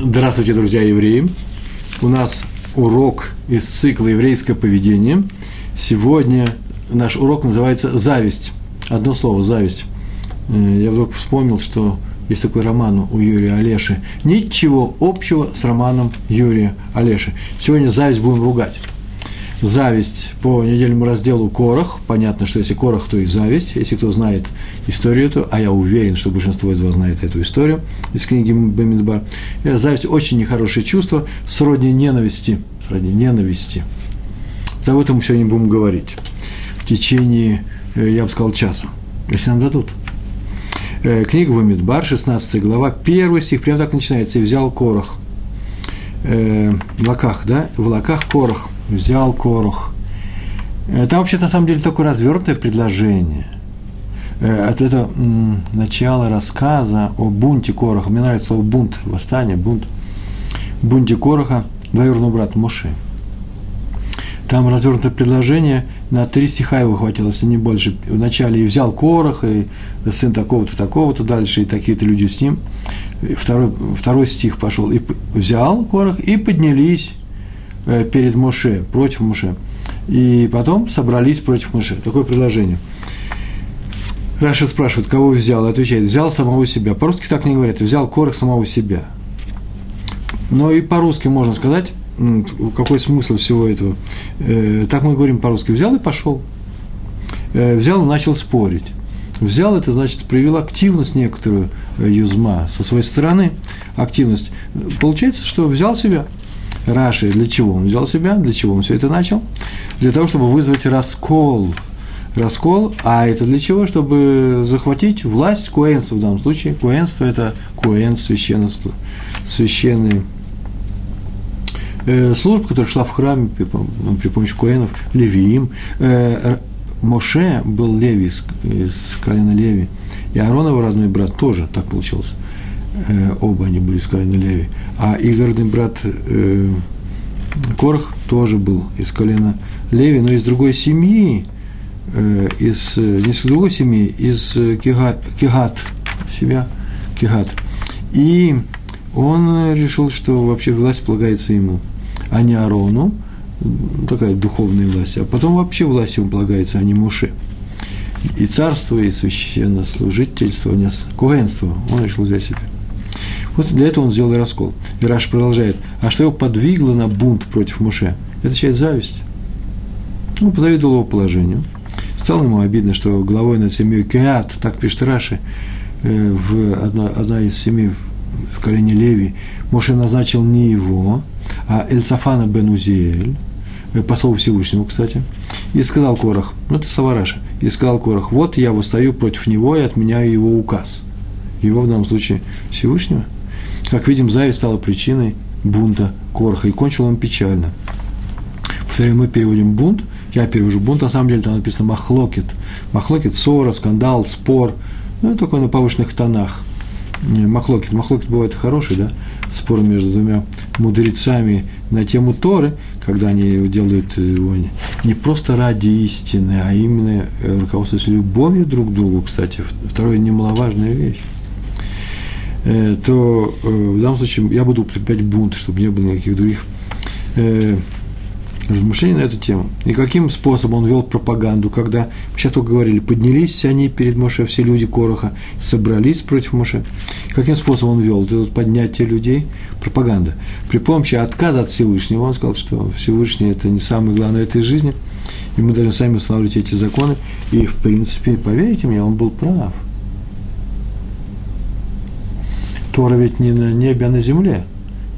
Здравствуйте, друзья евреи! У нас урок из цикла «Еврейское поведение». Сегодня наш урок называется «Зависть». Одно слово – «зависть». Э, я вдруг вспомнил, что есть такой роман у Юрия Олеши. Ничего общего с романом Юрия Олеши. Сегодня зависть будем ругать зависть по недельному разделу Корах. Понятно, что если Корах, то и зависть. Если кто знает историю эту, а я уверен, что большинство из вас знает эту историю из книги Бамидбар. Зависть очень нехорошее чувство, сродни ненависти. Сродни ненависти. Об этом сегодня будем говорить в течение, э, я бы сказал, часа, если нам дадут. Э, книга Бамидбар, 16 глава, первый стих, прямо так начинается, «И взял Корах». Э, в лаках, да, в лаках Корах взял Корох. Это вообще на самом деле такое развернутое предложение. Э, это, это начало рассказа о бунте Короха. Мне нравится слово бунт, восстание, бунт. Бунте Короха, двоюродного брата Муши. Там развернутое предложение, на три стиха его хватило, если не больше. Вначале и взял Корох, и сын такого-то, такого-то, дальше и такие-то люди с ним. Второй, второй стих пошел. И взял Корох, и поднялись перед Моше, против Моше. И потом собрались против Моше. Такое предложение. Раша спрашивает, кого взял, отвечает, взял самого себя. По-русски так не говорят, взял корох самого себя. Но и по-русски можно сказать, какой смысл всего этого. Э, так мы говорим по-русски, взял и пошел. Э, взял и начал спорить. Взял, это значит, проявил активность некоторую юзма со своей стороны, активность. Получается, что взял себя – Раши, для чего он взял себя, для чего он все это начал? Для того, чтобы вызвать раскол. Раскол, а это для чего? Чтобы захватить власть, куэнство в данном случае. Куэнство – это куэн, священство, священный э, служба, которая шла в храме при, при помощи куэнов, левиим. Э, Моше был леви из, из колена Леви, и Аарон, его родной брат, тоже так получилось. Э, оба они были из колена Леви. А их родный брат э, Корх тоже был из колена Леви, но из другой семьи, э, из, не из другой семьи, из Кигат, Кигат себя, Кигат. И он решил, что вообще власть полагается ему, а не Арону, такая духовная власть, а потом вообще власть ему полагается, а не Муше. И царство, и священнослужительство, не куэнство он решил взять себе. Вот для этого он сделал раскол. И Раш продолжает. А что его подвигло на бунт против Муше? Это часть зависть. Он позавидовал его положению. Стало ему обидно, что главой над семьей Кеат, так пишет Раши, э, в одна, одна из семей в колене Леви, Моше назначил не его, а Эльцафана бен Узиэль, э, по слову Всевышнему, кстати, и сказал Корах, ну это слова Раши, и сказал Корах, вот я восстаю против него и отменяю его указ. Его в данном случае Всевышнего – как видим, зависть стала причиной бунта Корха, и кончил он печально. Повторяю, мы переводим бунт, я перевожу бунт, на самом деле там написано махлокет. Махлокет – ссора, скандал, спор, ну, такой на повышенных тонах. Махлокет. Махлокет бывает хороший, да, спор между двумя мудрецами на тему Торы, когда они делают его не просто ради истины, а именно руководствуясь любовью друг к другу, кстати, второе немаловажная вещь. Э, то э, в данном случае я буду укреплять бунт, чтобы не было никаких других э, размышлений на эту тему. И каким способом он вел пропаганду, когда, сейчас только говорили, поднялись они перед Моше, все люди Короха, собрались против Моше. Каким способом он вел это поднятие людей? Пропаганда. При помощи отказа от Всевышнего, он сказал, что Всевышний – это не самое главное в этой жизни, и мы должны сами устанавливать эти законы. И, в принципе, поверьте мне, он был прав – Тора ведь не на небе, а на земле,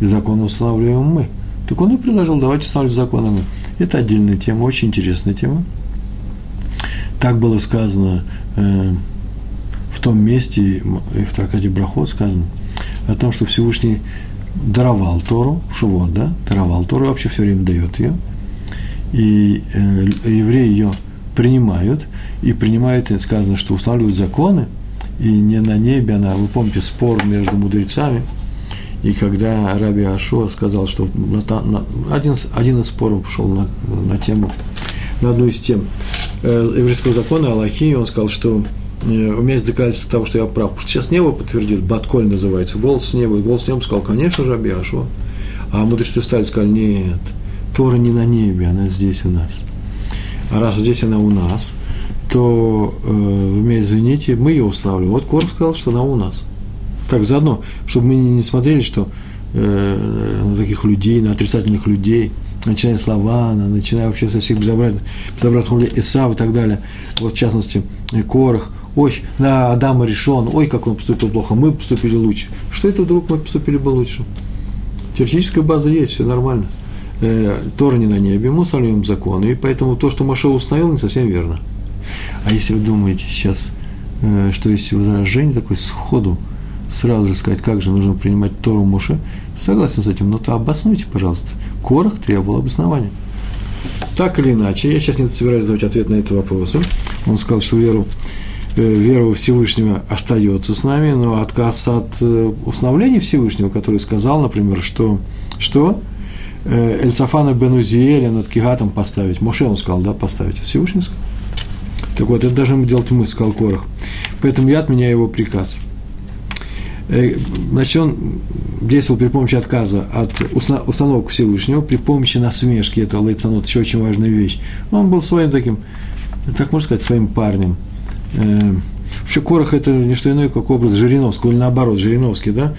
и законы устанавливаем мы. Так он и предложил, давайте устанавливать законы мы. Это отдельная тема, очень интересная тема. Так было сказано э, в том месте, и в Тракате Брахот сказано, о том, что Всевышний даровал Тору, в Шивот, да, даровал Тору, вообще все время дает ее, и э, евреи ее принимают, и принимают, и сказано, что устанавливают законы – и не на небе она. Вы помните спор между мудрецами, и когда Раби Ашуа сказал, что на, на, один, один из споров шел на, на тему, на одну из тем э, еврейского закона Аллахи, он сказал, что у меня есть доказательство того, что я прав. Потому что сейчас небо подтвердит, Батколь называется, голос с неба. И голос с неба сказал, конечно же, Абиашва. А мудрецы встали и сказали, нет, Тора не на небе, она здесь у нас. А раз здесь она у нас, то э, вы меня извините, мы ее устанавливаем. Вот Корх сказал, что она у нас. Так, заодно, чтобы мы не смотрели, что э, на таких людей, на отрицательных людей, начиная с Лавана, начиная вообще со всех безобразных, безобразных Исав и так далее, вот в частности, Корах, ой, на Адама решен, ой, как он поступил плохо, мы поступили лучше. Что это вдруг мы поступили бы лучше? Теоретическая база есть, все нормально. Э, Тора не на небе, мы устанавливаем законы, и поэтому то, что Маша установил, не совсем верно. А если вы думаете сейчас, э, что есть возражение такое сходу, сразу же сказать, как же нужно принимать Тору Моше, согласен с этим, но то обоснуйте, пожалуйста. Корах требовал обоснования. Так или иначе, я сейчас не собираюсь давать ответ на этот вопрос. Он сказал, что веру, э, вера во Всевышнего остается с нами, но отказ от э, установления Всевышнего, который сказал, например, что, что Эльцафана Бенузиэля над Кигатом поставить. Моше он сказал, да, поставить. Всевышний сказал. Так вот, это должны делать мы, сказал Корах. Поэтому я отменяю его приказ. Э, значит, он действовал при помощи отказа от установок Всевышнего, при помощи насмешки этого лайцанот, еще очень важная вещь. Он был своим таким, так можно сказать, своим парнем. Вообще, Корох – это не что иное, как образ Жириновского, или наоборот, Жириновский, да?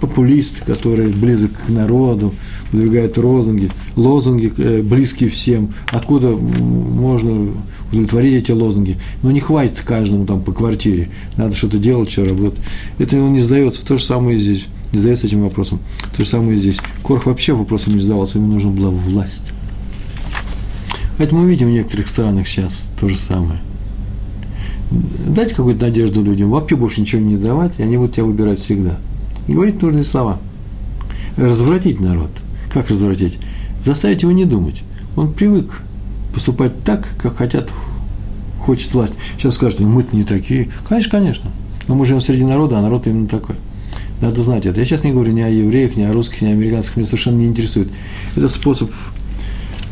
Популист, который близок к народу, выдвигает лозунги, лозунги э, близкие всем. Откуда можно удовлетворить эти лозунги? Ну, не хватит каждому там по квартире. Надо что-то делать, что работать. Это ему не сдается. То же самое и здесь. Не сдается этим вопросом. То же самое и здесь. Корх вообще вопросом не сдавался. Ему нужна была власть. Это мы видим в некоторых странах сейчас то же самое. Дайте какую-то надежду людям, вообще больше ничего не давать, и они будут тебя выбирать всегда. И говорить нужные слова. Развратить народ – как развратить? Заставить его не думать. Он привык поступать так, как хотят, хочет власть. Сейчас скажут, ну мы-то не такие. Конечно, конечно. Но мы живем среди народа, а народ именно такой. Надо знать это. Я сейчас не говорю ни о евреях, ни о русских, ни о американских, меня совершенно не интересует. Это способ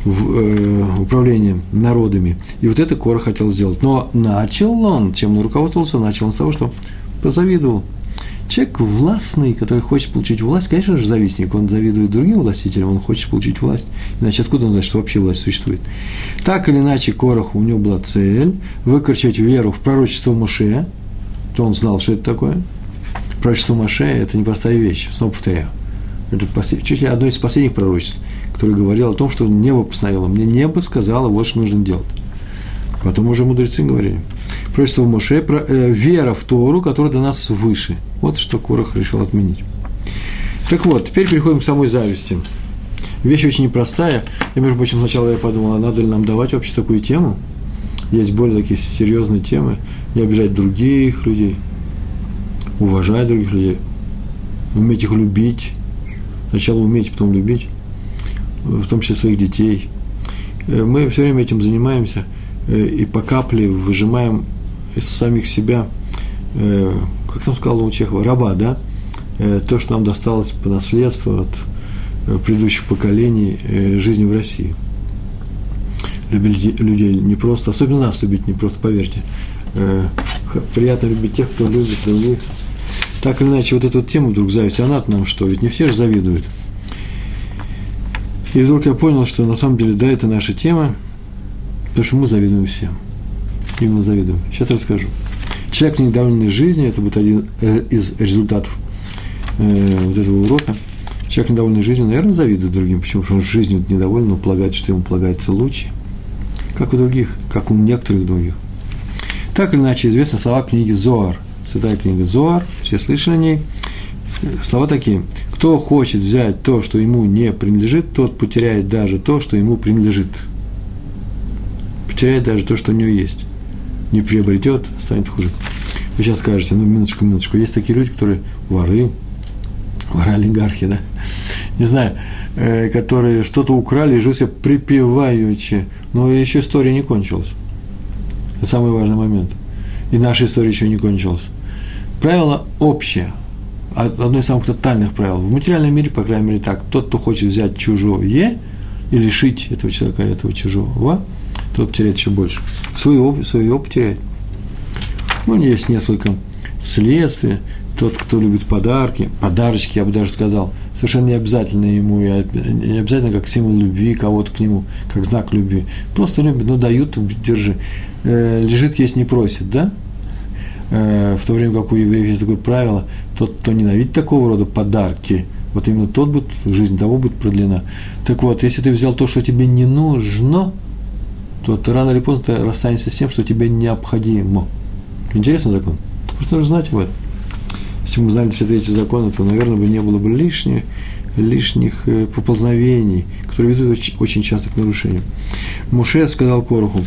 в, э, управления народами. И вот это Кора хотел сделать. Но начал он, чем он руководствовался, начал он с того, что позавидовал Человек властный, который хочет получить власть, конечно же, завистник, он завидует другим властителям, он хочет получить власть. Иначе откуда он знает, что вообще власть существует? Так или иначе, Корох, у него была цель выкричать веру в пророчество Моше, то он знал, что это такое. Пророчество Моше – это непростая вещь, снова повторяю. Это чуть ли одно из последних пророчеств, которое говорило о том, что небо постановило. Мне небо сказало, вот что нужно делать. Потом уже мудрецы говорили. Пророчество Моше, про, э, вера в Тору, которая до нас выше. Вот что Корах решил отменить. Так вот, теперь переходим к самой зависти. Вещь очень непростая. Я, между прочим, сначала я подумал, а надо ли нам давать вообще такую тему? Есть более такие серьезные темы. Не обижать других людей, уважать других людей, уметь их любить. Сначала уметь, потом любить, в том числе своих детей. Э, мы все время этим занимаемся – Э, и по капле выжимаем из самих себя, э, как там сказал у Чехова, раба, да, то, что нам досталось по наследству от предыдущих поколений жизни в России. Любить людей не просто, особенно нас любить не просто, поверьте. Приятно любить тех, кто любит других. Так или иначе, вот эту тему вдруг зависть, она от нам что? Ведь не все же завидуют. И вдруг я понял, что на самом деле, да, это наша тема, Потому что мы завидуем всем. Именно завидуем. Сейчас расскажу. Человек недовольный жизнью, это будет один э, из результатов э, вот этого урока. Человек недовольный жизнью, наверное, завидует другим. Почему? Потому что он жизнью недоволен, но полагает, что ему полагается лучше. Как у других, как у некоторых других. Так или иначе, известны слова книги Зоар. Святая книга Зоар, все слышали о ней. Слова такие. Кто хочет взять то, что ему не принадлежит, тот потеряет даже то, что ему принадлежит потеряет даже то, что у нее есть. Не приобретет, станет хуже. Вы сейчас скажете, ну, минуточку, минуточку, есть такие люди, которые воры, воры-олигархи, да, не знаю, э, которые что-то украли и живут себе припеваючи, но еще история не кончилась. Это самый важный момент. И наша история еще не кончилась. Правило общее, одно из самых тотальных правил. В материальном мире, по крайней мере, так. Тот, кто хочет взять чужое и лишить этого человека этого чужого, тот теряет еще больше. Своего, своего потеряет. Ну, есть несколько следствий. Тот, кто любит подарки, подарочки, я бы даже сказал, совершенно не обязательно ему, не обязательно как символ любви кого-то к нему, как знак любви. Просто любит, ну, дают, держи. Э, лежит, есть, не просит, да? Э, в то время как у евреев есть такое правило, тот, кто ненавидит такого рода подарки, вот именно тот будет, жизнь того будет продлена. Так вот, если ты взял то, что тебе не нужно, то ты рано или поздно ты расстанешься с тем, что тебе необходимо. Интересный закон. Просто нужно знать об этом. Если бы мы знали все эти законы, то, наверное, бы не было бы лишних, лишних э, поползновений, которые ведут очень, часто к нарушениям. Муше сказал Короху,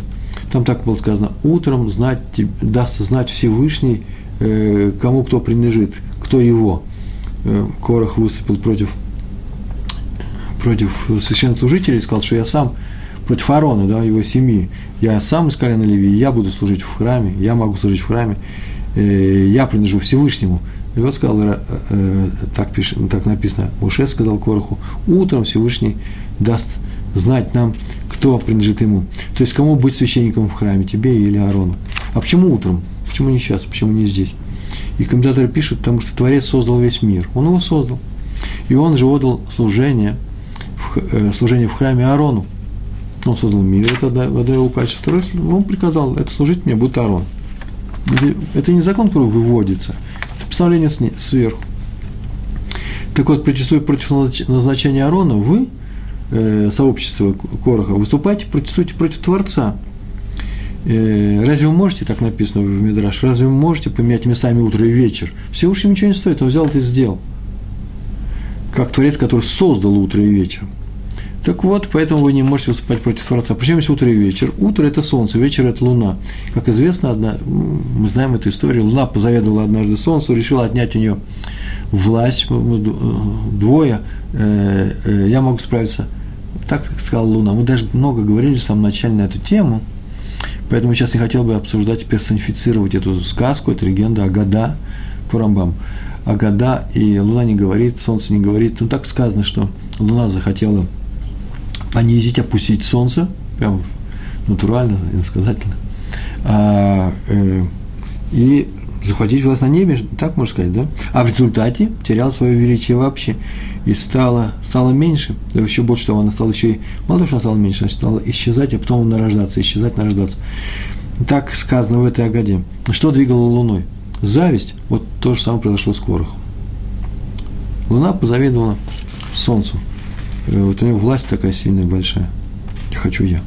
там так было сказано, утром знать, даст знать Всевышний, э, кому кто принадлежит, кто его. Э, Корох выступил против, против священнослужителей сказал, что я сам против Аарона, да, его семьи. Я сам из колена Леви, я буду служить в храме, я могу служить в храме, я принадлежу Всевышнему. И вот сказал, э, э, так, пишет, так написано, Муше сказал Короху, утром Всевышний даст знать нам, кто принадлежит ему. То есть, кому быть священником в храме, тебе или Аарону. А почему утром? Почему не сейчас? Почему не здесь? И комментаторы пишут, потому что Творец создал весь мир. Он его создал. И он же отдал служение, э, служение в храме Аарону. Он создал мир, это водой его качество. Второй, он приказал, это служить мне будет Аарон. Это не закон, который выводится – представление сверху. Так вот, протестуя против назначения Арона, вы, э, сообщество Короха, выступаете, протестуете против Творца. Э, разве вы можете, так написано в Мидраш, разве вы можете поменять местами утро и вечер? Всевышний ничего не стоит, он взял это и сделал. Как Творец, который создал утро и вечер. Так вот, поэтому вы не можете выступать против Творца. Причем есть утро и вечер. Утро – это солнце, вечер – это луна. Как известно, одна, мы знаем эту историю, луна позаведовала однажды солнцу, решила отнять у нее власть, двое, э, э, я могу справиться. Так сказала Луна. Мы даже много говорили в самом начале на эту тему, поэтому сейчас не хотел бы обсуждать персонифицировать эту сказку, эту легенду Агада по Рамбам. Агада и Луна не говорит, Солнце не говорит. Ну, так сказано, что Луна захотела – понизить, опустить солнце, прям натурально, иносказательно, а, э, и захватить власть на небе, так можно сказать, да? А в результате терял свое величие вообще и стало, стало меньше, да еще больше того, она стала еще и, мало того, что она стала меньше, она стала исчезать, а потом нарождаться, исчезать, нарождаться. Так сказано в этой Агаде. Что двигало Луной? Зависть. Вот то же самое произошло с Корохом. Луна позавидовала Солнцу. Э, вот у него власть такая сильная, большая. Хочу я.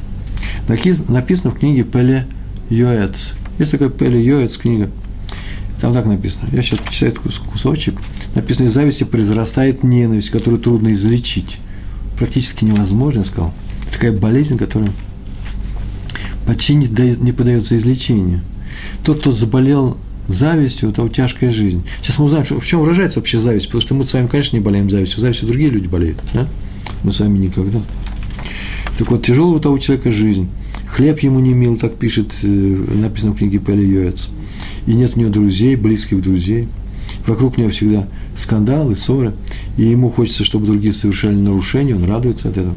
Написано в книге Пеле Йоэц. Есть такая Пеле Йоэц книга. Там так написано. Я сейчас почитаю этот кусочек. Написано, из зависти произрастает ненависть, которую трудно излечить. Практически невозможно, я сказал. Такая болезнь, которая почти не, не поддается излечению. Тот, кто заболел завистью, у того тяжкая жизнь. Сейчас мы узнаем, в чем выражается вообще зависть, потому что мы с вами, конечно, не болеем завистью, завистью другие люди болеют. Да? мы сами никогда. Так вот, тяжелая у того человека жизнь. Хлеб ему не мил, так пишет, э, написано в книге Пели Йоэц. И нет у него друзей, близких друзей. Вокруг него всегда скандалы, ссоры. И ему хочется, чтобы другие совершали нарушения, он радуется от этого.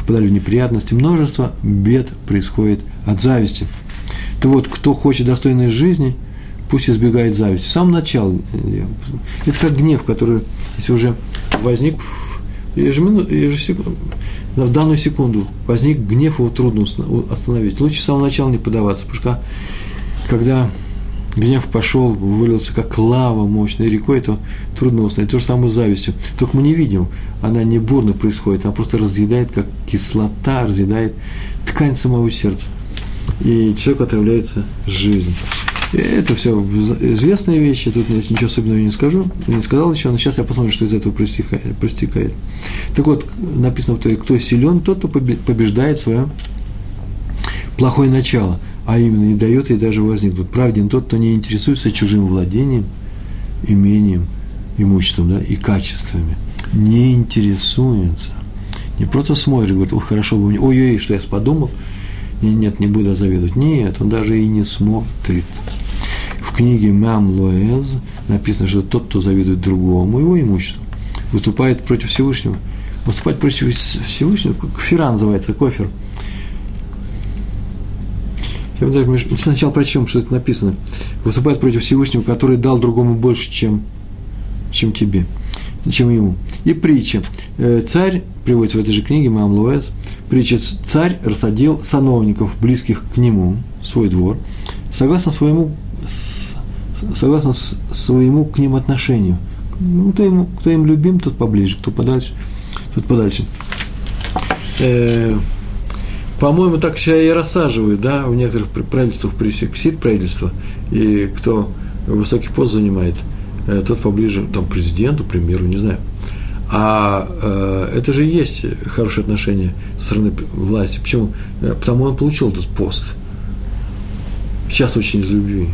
Попадали в неприятности. Множество бед происходит от зависти. То вот, кто хочет достойной жизни, пусть избегает зависти. В самом начале. Э, это как гнев, который, если уже возник ежеминутно, ежесекунду, в данную секунду возник гнев, его трудно остановить. Лучше с самого начала не подаваться, потому что когда гнев пошел, вылился как лава мощной рекой, то трудно установить. То же самое с завистью. Только мы не видим, она не бурно происходит, она просто разъедает, как кислота разъедает ткань самого сердца. И человек отравляется жизнь. Это все известные вещи, тут ничего особенного не скажу, не сказал еще, но сейчас я посмотрю, что из этого проистекает. Так вот, написано в Торе, кто силен, тот, кто побеждает свое плохое начало, а именно не дает ей даже возникнуть. Правден тот, кто не интересуется чужим владением, имением, имуществом да, и качествами. Не интересуется. Не просто смотрит, говорит, ой, хорошо бы мне, ой-ой, что я подумал, нет, не буду завидовать. Нет, он даже и не смотрит. Книге Мам Лоэз написано, что тот, кто завидует другому его имуществу, выступает против Всевышнего. Выступать против Всевышнего, кфира называется, кофер. Я даже сначала прочтем, что это написано. Выступает против Всевышнего, который дал другому больше, чем, чем тебе, чем ему. И притча. Э, царь, приводится в этой же книге, Маам Луэс, притча «Царь рассадил сановников, близких к нему, свой двор, согласно своему, согласно своему к ним отношению. Ну, кто, ему, кто им любим, тот поближе, кто подальше, тот подальше. Э, по-моему, так себя и рассаживают, да, в некоторых правительствах пресексит правительство, и кто высокий пост занимает, э, тот поближе, там, президенту, премьеру, не знаю. А э, это же и есть хорошие отношения со стороны власти. Почему? Э, потому он получил этот пост. Часто очень из любви.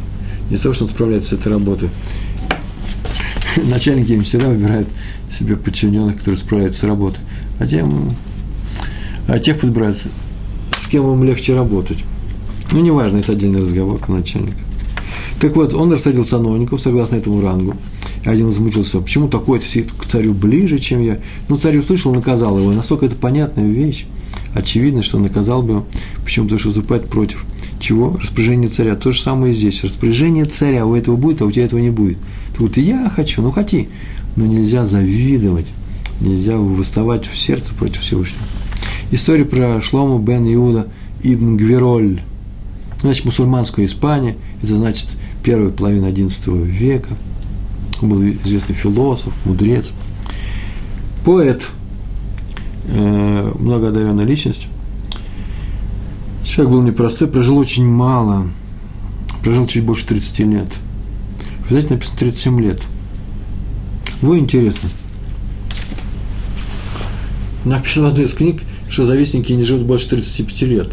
Не того, что он справляется с этой работой. Начальники им всегда выбирают себе подчиненных, которые справляются с работой. А тем, а тех подбирают с кем им легче работать. Ну, неважно, это отдельный разговор про начальника. Так вот, он рассадил сановников согласно этому рангу. Один возмутился, почему такой-то сидит к царю ближе, чем я? Ну, царь услышал, наказал его. Насколько это понятная вещь. Очевидно, что наказал бы его. Почему? Потому что выступает против. Чего? Распоряжение царя. То же самое и здесь. Распоряжение царя у этого будет, а у тебя этого не будет. Ты вот я хочу, ну хоти. Но нельзя завидовать. Нельзя выставать в сердце против Всевышнего. История про Шлому бен Иуда ибн Гвероль. Значит, мусульманская Испания, это значит первая половина XI века. Он был известный философ, мудрец, поэт, э, многоодаренная личность. Человек был непростой, прожил очень мало, прожил чуть больше 30 лет. В знаете, написано 37 лет. Вы интересно. Написано в одной из книг – что завистники не живут больше 35 лет.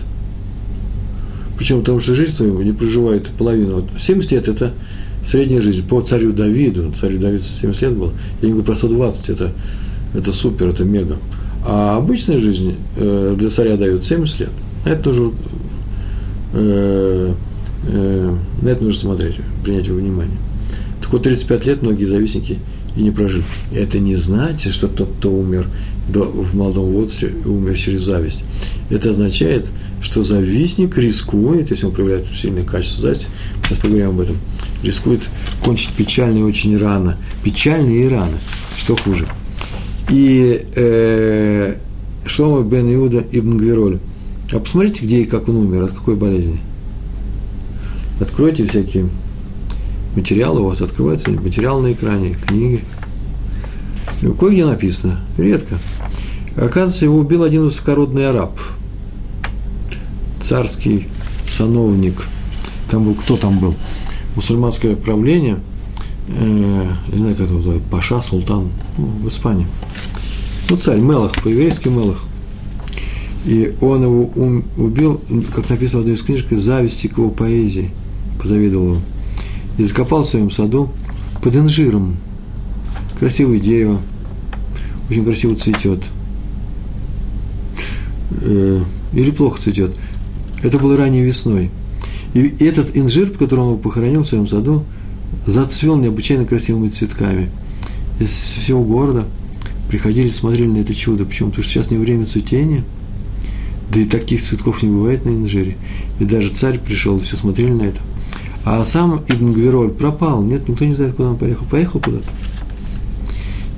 Почему? Потому что жизнь свою не проживает половину. Вот 70 лет – это средняя жизнь. По царю Давиду, царю Давиду 70 лет было, я не говорю про 120, это, это супер, это мега. А обычная жизнь э, для царя дают 70 лет. Это нужно, э, э, на это нужно смотреть, принять во внимание. Так вот, 35 лет многие завистники и не прожили. Это не значит, что тот, кто умер в молодом возрасте умер через зависть. Это означает, что завистник рискует, если он проявляет сильное качество зависти, сейчас поговорим об этом, рискует кончить печально и очень рано. Печально и рано. Что хуже? И э, Шлома бен Иуда ибн Гвероль. А посмотрите, где и как он умер, от какой болезни. Откройте всякие материалы, у вас открываются материалы на экране, книги, Кое-где написано, редко. Оказывается, его убил один высокородный араб, царский сановник. Там был, кто там был? Мусульманское правление, э, не знаю, как это называют, Паша, Султан, ну, в Испании. Ну, царь, Мелах, по-еврейски Мелах. И он его убил, как написано в одной из книжек, из зависти к его поэзии, позавидовал его. И закопал в своем саду под инжиром. Красивое дерево, очень красиво цветет. Э, или плохо цветет. Это было ранней весной. И этот инжир, в котором он похоронил в своем саду, зацвел необычайно красивыми цветками. Из всего города приходили, смотрели на это чудо. Почему? Потому что сейчас не время цветения, да и таких цветков не бывает на инжире. И даже царь пришел, и все смотрели на это. А сам Ибн Гвероль пропал. Нет, никто не знает, куда он поехал. Поехал куда-то.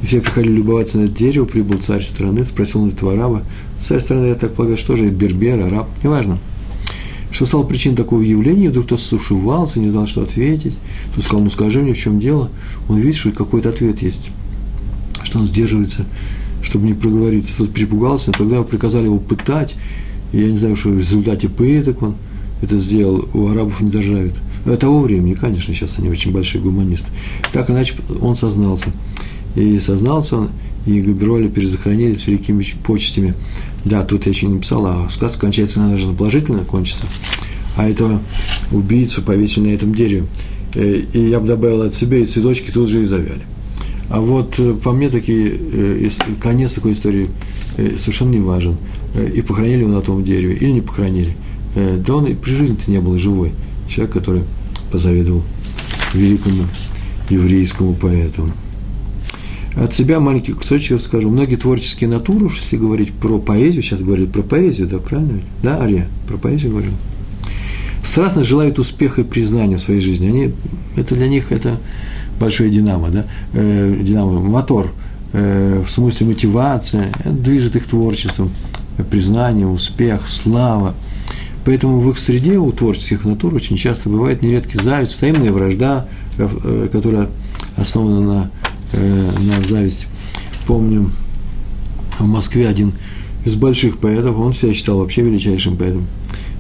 И все приходили любоваться на это дерево, прибыл царь страны, спросил на этого араба. Царь страны, я так полагаю, что же, бербер, араб, неважно. Что стало причиной такого явления, вдруг кто-то сушевался, не знал, что ответить. Тот сказал, ну скажи мне, в чем дело. Он видит, что какой-то ответ есть, что он сдерживается, чтобы не проговориться. Тот перепугался, тогда приказали его пытать. И я не знаю, что в результате пыток он это сделал, у арабов не заржавит. Того времени, конечно, сейчас они очень большие гуманисты. Так иначе он сознался. И сознался он, и Габриоля перезахоронили с великими почестями. Да, тут я еще не написал, а сказка кончается, она должна положительно кончиться. А этого убийцу повесили на этом дереве. Э, и я бы добавил от себя, и цветочки тут же и завяли. А вот э, по мне такие, э, конец такой истории совершенно не важен. И похоронили его на том дереве, или не похоронили. Да он и при жизни-то не был живой. Человек, который позавидовал великому еврейскому поэту. От себя маленький кусочек скажу. Многие творческие натуры, если говорить про поэзию, сейчас говорят про поэзию, да, правильно? Да, Ария, про поэзию говорю. страстно желают успеха и признания в своей жизни. Они, это для них это большое динамо, да? э, динамо, мотор, э, в смысле мотивация, это движет их творчеством, признание, успех, слава. Поэтому в их среде у творческих натур очень часто бывает нередки зависть, таимная вражда, э, которая основана на, э, на зависти. Помню, в Москве один из больших поэтов, он себя считал вообще величайшим поэтом,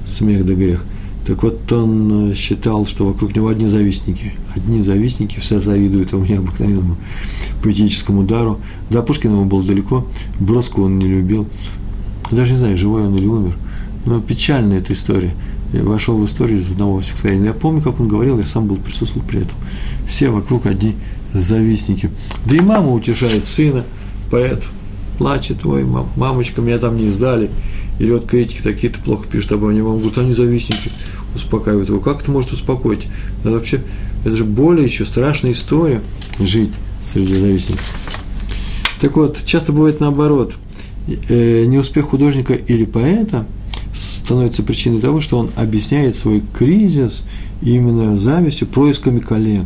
смех да грех. Так вот, он э, считал, что вокруг него одни завистники. Одни завистники, все завидуют ему необыкновенному поэтическому дару. Да, Пушкин ему был далеко, Бродского он не любил. Даже не знаю, живой он или умер. Но печальная эта история. Я вошел в историю из одного стихотворения. Я помню, как он говорил, я сам был присутствовал при этом. Все вокруг одни завистники. Да и мама утешает сына, поэт, плачет, ой, мам, мамочка, меня там не издали. Или вот критики такие-то плохо пишут обо мне. Мама говорит, они завистники. Успокаивает его. Как это может успокоить? Это вообще, это же более еще страшная история жить среди завистников. Так вот, часто бывает наоборот. Э, неуспех художника или поэта становится причиной того, что он объясняет свой кризис именно завистью, происками коллег.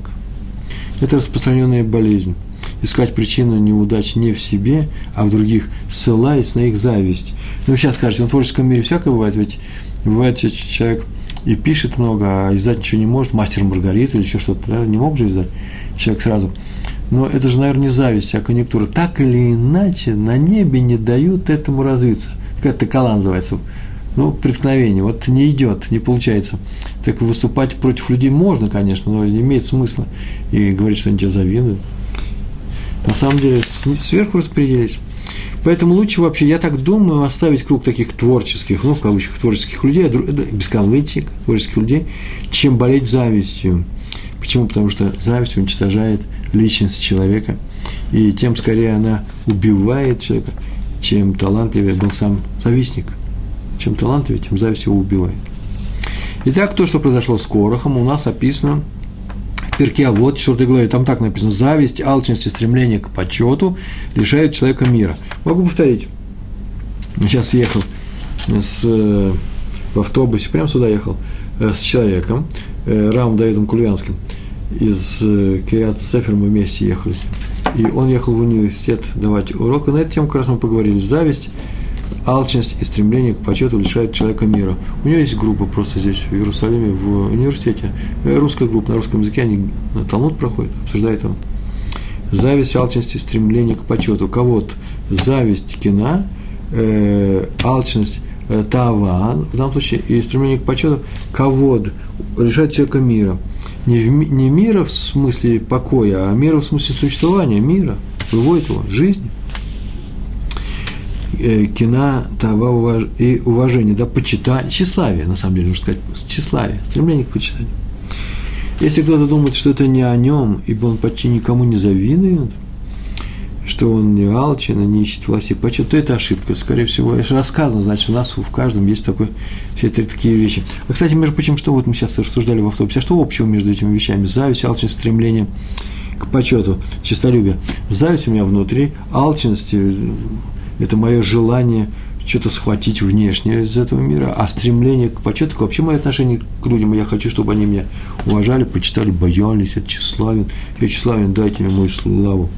Это распространенная болезнь искать причину неудач не в себе, а в других, ссылаясь на их зависть. Ну, сейчас скажете, в творческом мире всякое бывает, ведь бывает человек и пишет много, а издать ничего не может, мастер Маргариту или еще что-то, да, не мог же издать человек сразу. Но это же, наверное, не зависть, а конъюнктура. Так или иначе, на небе не дают этому развиться. Какая-то такала называется. Ну, преткновение. Вот не идет, не получается. Так выступать против людей можно, конечно, но не имеет смысла. И говорить, что они тебя завидуют. На самом деле сверху распределить. Поэтому лучше вообще, я так думаю, оставить круг таких творческих, ну, в кавычках, творческих людей, без кавычек, творческих людей, чем болеть завистью. Почему? Потому что зависть уничтожает личность человека, и тем скорее она убивает человека, чем талантливее был сам завистник. Чем талантливее, тем зависть его убивает. Итак, то, что произошло с Корохом, у нас описано – перке, а вот 4 главе, там так написано, зависть, алчность и стремление к почету лишают человека мира. Могу повторить. Сейчас ехал с, э, в автобусе, прямо сюда ехал, э, с человеком, э, Рамом Давидом Кульянским, из Кириат Сефер мы вместе ехали. И он ехал в университет давать урок, и на эту тему как раз мы поговорили. Зависть, алчность и стремление к почету лишают человека мира. У нее есть группа просто здесь, в Иерусалиме, в университете, э, русская группа, на русском языке, они на Талмуд проходят, обсуждают его. Зависть, алчность и стремление к почету. Кого-то зависть кина, э, алчность э, тава, в данном случае, и стремление к почету, кавод, лишает человека мира. Не, в, не мира в смысле покоя, а мира в смысле существования, мира, выводит его, жизни. Э, кина, това уваж... и уважение, да, почитание, тщеславие, на самом деле, нужно сказать, тщеславие, стремление к почитанию. Если кто-то думает, что это не о нем, ибо он почти никому не завидует, что он не алчен, не ищет власти почет, то это ошибка. Скорее всего, это рассказано, значит, у нас в каждом есть такой, все это такие вещи. А, кстати, между прочим, что вот мы сейчас рассуждали в автобусе, а что общего между этими вещами? Зависть, алчность, стремление к почету, честолюбие. Зависть у меня внутри, алчность, это мое желание что-то схватить внешнее из этого мира, а стремление к почету, вообще мое отношение к людям, я хочу, чтобы они меня уважали, почитали, боялись, я тщеславен, я тщеславен, дайте мне мою славу.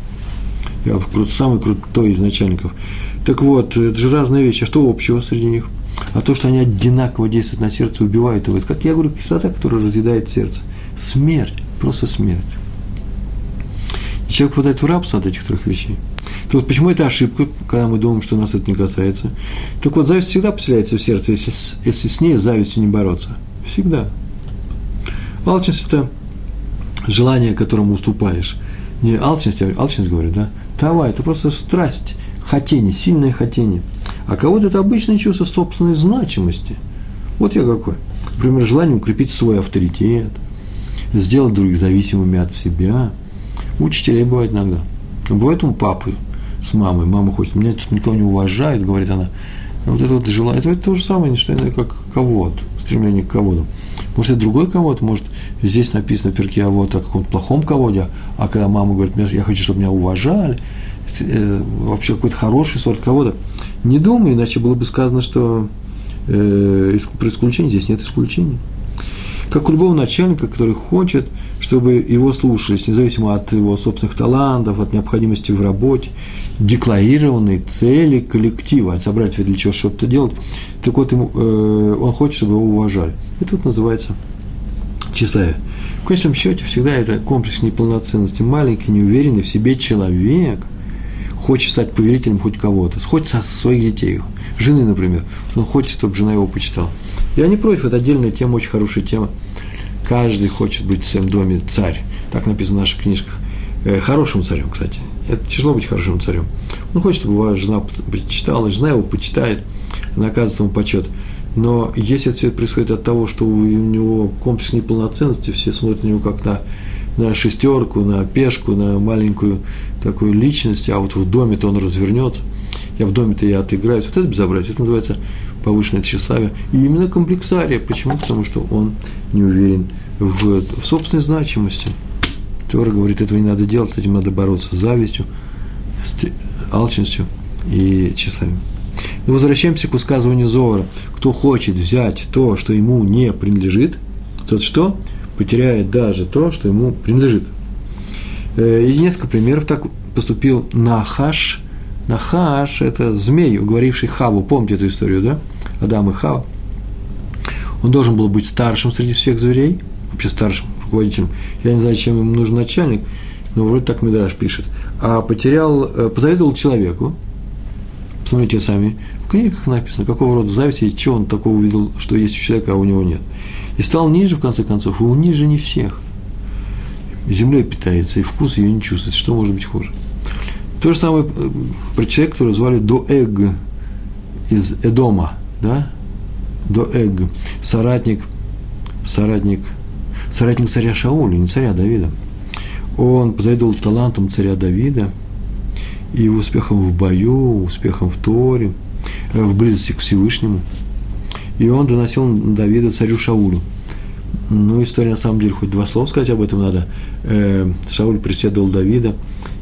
Я самый крутой из начальников. Так вот, это же разные вещи. А что общего среди них? А то, что они одинаково действуют на сердце, убивают его. Это, как я говорю, кислота, которая разъедает сердце. Смерть, просто смерть. И человек попадает в рабство от этих трех вещей. Вот, почему это ошибка, когда мы думаем, что нас это не касается? Так вот, зависть всегда поселяется в сердце, если, если с ней завистью не бороться. Всегда. Алчность – это желание, которому уступаешь. Не алчность, а алчность, говорю, да? Това – это просто страсть, хотение, сильное хотение. А кого-то это обычное чувство собственной значимости. Вот я какой. Например, желание укрепить свой авторитет, сделать других зависимыми от себя. У учителей бывает иногда. Бывает у папы с мамой. Мама хочет, меня тут никого не уважает, говорит она. Вот это вот желание, это, это то же самое, не что иное, как ковод, стремление к ководу. Может, это другой ковод, может, здесь написано перки а вот о каком-то плохом ководе, а когда мама говорит, я хочу, чтобы меня уважали, э, вообще какой-то хороший сорт ковода. Не думай, иначе было бы сказано, что э, про исключение здесь нет исключений. Как у любого начальника, который хочет, чтобы его слушались, независимо от его собственных талантов, от необходимости в работе, декларированной цели коллектива, собрать для чего что-то делать, так вот ему, э, он хочет, чтобы его уважали. Это вот называется тщеславие. В конечном счете всегда это комплекс неполноценности. Маленький, неуверенный в себе человек хочет стать повелителем хоть кого-то, хочет со своих детей, жены, например. Он хочет, чтобы жена его почитала. Я не против, это отдельная тема, очень хорошая тема. Каждый хочет быть в своем доме царь. Так написано в наших книжках. Э, хорошим царем, кстати. Это тяжело быть хорошим царем. Он хочет, чтобы его жена почитала, жена его почитает, она оказывает ему почет. Но если это все происходит от того, что у него комплекс неполноценности, все смотрят на него как на, на шестерку, на пешку, на маленькую такую личность, а вот в доме-то он развернется, я в доме-то я отыграюсь. Вот это безобразие, это называется повышенное тщеславие. И именно комплексария. Почему? Потому что он не уверен в, в собственной значимости. Тора говорит, этого не надо делать, с этим надо бороться с завистью, с алчностью и тщеславием. Но возвращаемся к высказыванию Зора. Кто хочет взять то, что ему не принадлежит, тот что? Потеряет даже то, что ему принадлежит. Э, и несколько примеров так поступил Нахаш. Нахаш – это змей, уговоривший Хаву. Помните эту историю, да? Адам и Хава. Он должен был быть старшим среди всех зверей, вообще старшим руководителем. Я не знаю, чем ему нужен начальник, но вроде так Мидраш пишет. А потерял, э, позавидовал человеку, Посмотрите сами, в книгах написано, какого рода зависть и чего он такого увидел, что есть у человека, а у него нет. И стал ниже, в конце концов, и у ниже не всех. Землей питается, и вкус ее не чувствует. Что может быть хуже? То же самое э, про человека, которого звали Доэг из Эдома, да? Доэг, соратник, соратник, соратник царя Шауля, не царя Давида. Он позавидовал талантам царя Давида – и успехом в бою, успехом в Торе, э, в близости к Всевышнему. И он доносил Давида царю Шаулю. Ну, история на самом деле, хоть два слова сказать об этом надо. Э, Шауль преследовал Давида,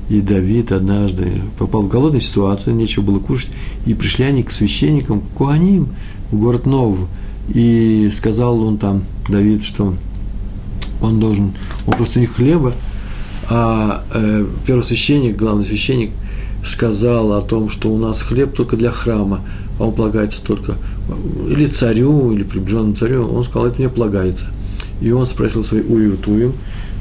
и Давид однажды попал в голодную ситуацию, нечего было кушать, и пришли они к священникам, к Куаним, в город Нов, и сказал он там, Давид, что он должен, он просто не хлеба, а э, первосвященник, главный священник – сказал о том, что у нас хлеб только для храма, а он полагается только или царю, или приближенному царю, он сказал, это мне полагается. И он спросил свои уютуем,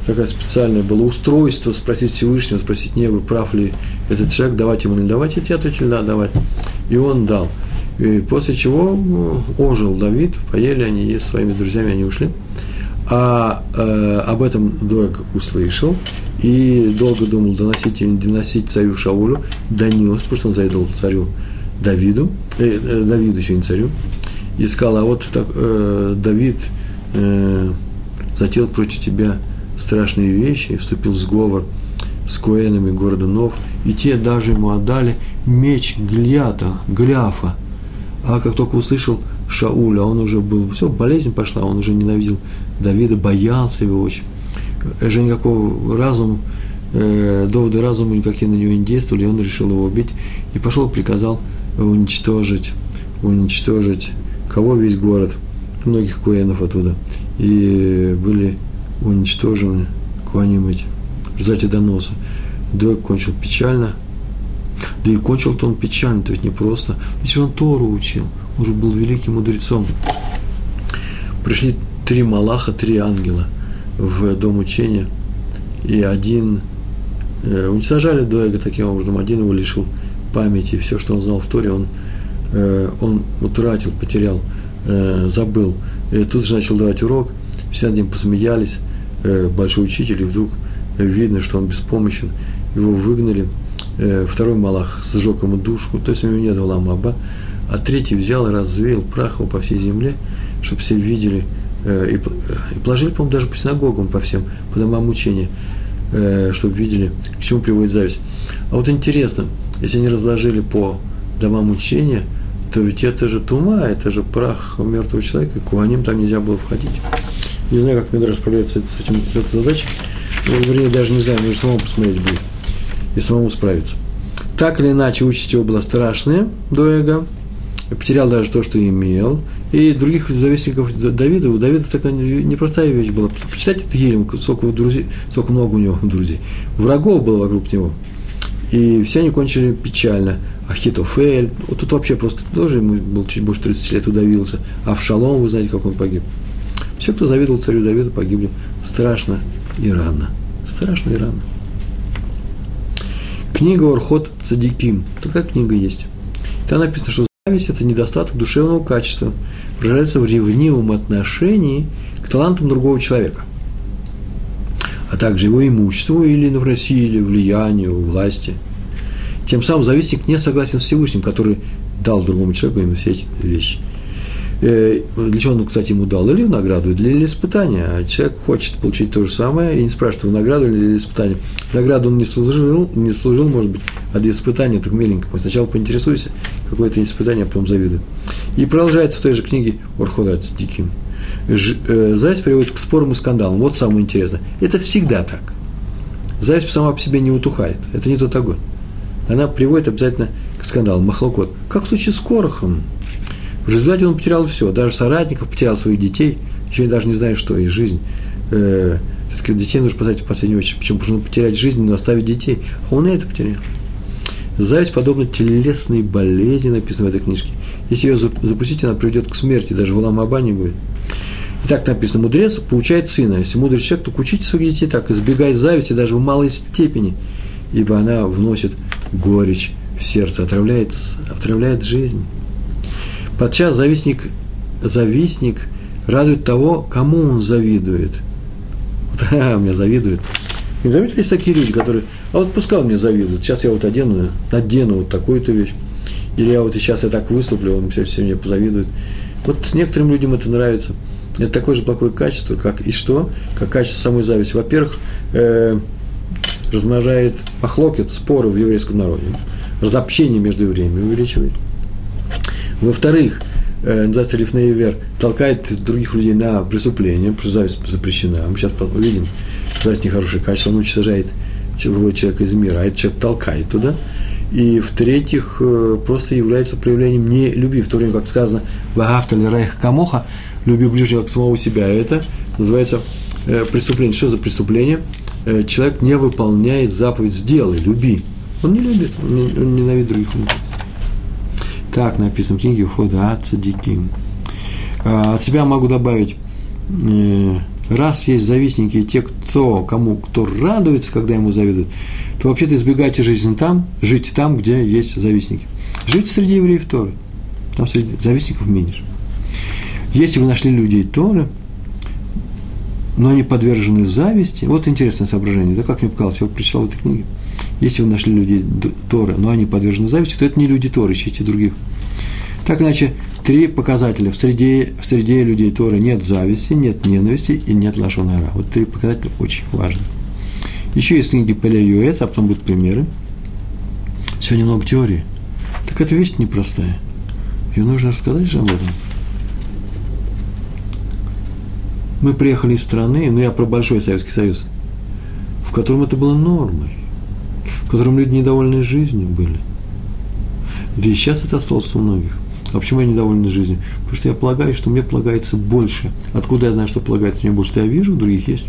какое специальное было устройство, спросить Всевышнего, спросить небо, прав ли этот человек, давать ему или давать, и те ответили, да, давать. И он дал. И после чего ожил Давид, поели они, и с своими друзьями они ушли. А э, об этом Доeg услышал, и долго думал, доносить или не доносить царю Шаулю, донес, потому что он завидовал царю Давиду, э, э, Давиду еще не царю, и сказал, а вот так, э, Давид э, затеял против тебя страшные вещи, и вступил в сговор с коэнами города Нов, и те даже ему отдали меч Gliata, Гляфа. А как только услышал Шауля, он уже был, все, болезнь пошла, он уже ненавидел Давида, боялся его очень. Же никакого разума, э, доводы разума никакие на него не действовали, и он решил его убить, и пошел, приказал уничтожить, уничтожить. Кого? Весь город, многих куэнов оттуда, и были уничтожены куаним эти, в результате доноса. Дойк кончил печально, да и кончил-то он печально, то ведь не просто, ведь он Тору учил, же был великим мудрецом. Пришли три Малаха, три ангела – в дом учения, и один э, уничтожали Доэга таким образом, один его лишил памяти, все, что он знал в Торе, он, э, он утратил, потерял, э, забыл. И тут же начал давать урок, все над ним посмеялись, э, большой учитель, и вдруг видно, что он беспомощен, его выгнали, э, второй Малах сжег ему душу, то есть у него нет ламаба, а третий взял и развеял прах его по всей земле, чтобы все видели, Э, и, и положили, по-моему, даже по синагогам, по всем, по домам учения, э, чтобы видели, к чему приводит зависть. А вот интересно, если они разложили по домам учения, то ведь это же тума, это же прах мертвого человека, и куаним там нельзя было входить. Не знаю, как Медраж справляется с, этим, с этой задачей. Ну, вернее, даже не знаю, нужно самому посмотреть будет и самому справиться. Так или иначе, участь его была страшная до эго, потерял даже то, что имел, И других завистников Давида, у Давида такая непростая вещь была. Почитайте Тегилем, сколько, друзей, сколько много у него друзей. Врагов было вокруг него. И все они кончили печально. Ахитофель, вот тут вообще просто тоже ему был чуть больше 30 лет, удавился. А в Шалом, вы знаете, как он погиб. Все, кто завидовал царю Давиду, погибли страшно и рано. Страшно и рано. Книга Орхот Цадиким. Такая книга есть. Там написано, что зависть – это недостаток душевного качества, проявляется в ревнивом отношении к талантам другого человека, а также его имуществу или, например, силе, влиянию, власти. Тем самым завистник не согласен с Всевышним, который дал другому человеку именно все эти вещи – для чего он, кстати, ему дал? Или в награду, или испытания. А человек хочет получить то же самое и не спрашивает, в награду или испытание. Награду он не служил, не служил, может быть, а для испытания так миленько. Сначала поинтересуйся, какое это испытание, а потом завидуй. И продолжается в той же книге Орходат Диким. Э, зависть приводит к спорам и скандалам. Вот самое интересное. Это всегда так. Зависть сама по себе не утухает. Это не тот огонь. Она приводит обязательно к скандалу. Махлокот. Как в случае с Корохом – в результате он потерял все, даже соратников, потерял своих детей, еще даже не знаю, что и жизнь. Э, все-таки детей нужно спасать в последнюю очередь. Почему? Потому что потерять жизнь, но оставить детей. А он и это потерял. Зависть подобна телесной болезни, написано в этой книжке. Если ее запустить, она приведет к смерти, даже в Ламаба не будет. И так написано, мудрец получает сына. Если мудрый человек, то учите своих детей так, избегай зависти даже в малой степени, ибо она вносит горечь в сердце, отравляет, отравляет жизнь. Подчас завистник, завистник радует того, кому он завидует. Да, мне завидует. Не заметили есть такие люди, которые, а вот пускай он мне завидует, сейчас я вот одену, надену вот такую-то вещь, или я вот сейчас я так выступлю, он все, все мне позавидует. Вот некоторым людям это нравится. Это такое же плохое качество, как и что? Как качество самой зависти. Во-первых, э, размножает похлокет, споры в еврейском народе. Разобщение между евреями увеличивает. Во-вторых, э, называется Лифнеевер, толкает других людей на преступление, потому что зависть запрещена. Мы сейчас увидим, зависть нехорошее качество, он уничтожает выводит человека из мира, а этот человек толкает туда. И в-третьих, э, просто является проявлением не любви, в то время как сказано «Вагафта райх камоха» – «люби ближнего как самого себя». Это называется э, преступление. Что за преступление? Человек не выполняет заповедь «сделай, люби». Он не любит, он ненавидит других людей. Так написано в книге Хода от Цадиким. А, от себя могу добавить, э, раз есть завистники те, кто, кому кто радуется, когда ему завидуют, то вообще-то избегайте жизни там, жить там, где есть завистники. Жить среди евреев Торы. Там среди завистников меньше. Если вы нашли людей Торы, но они подвержены зависти. Вот интересное соображение, да, как мне показалось, я прочитал в этой книге. Если вы нашли людей Торы, но они подвержены зависти, то это не люди Торы, ищите других. Так иначе, три показателя. В среде, в среде людей Торы нет зависти, нет ненависти и нет лашонара. Вот три показателя очень важны. Еще есть книги Пеля Юэс, а потом будут примеры. Сегодня много теории. Так эта вещь непростая. Ее нужно рассказать же об этом. Мы приехали из страны, ну я про Большой Советский Союз, в котором это было нормой, в котором люди недовольны жизнью были. Да и сейчас это осталось у многих. А почему я недоволен жизнью? Потому что я полагаю, что мне полагается больше. Откуда я знаю, что полагается мне больше? Что я вижу, у других есть.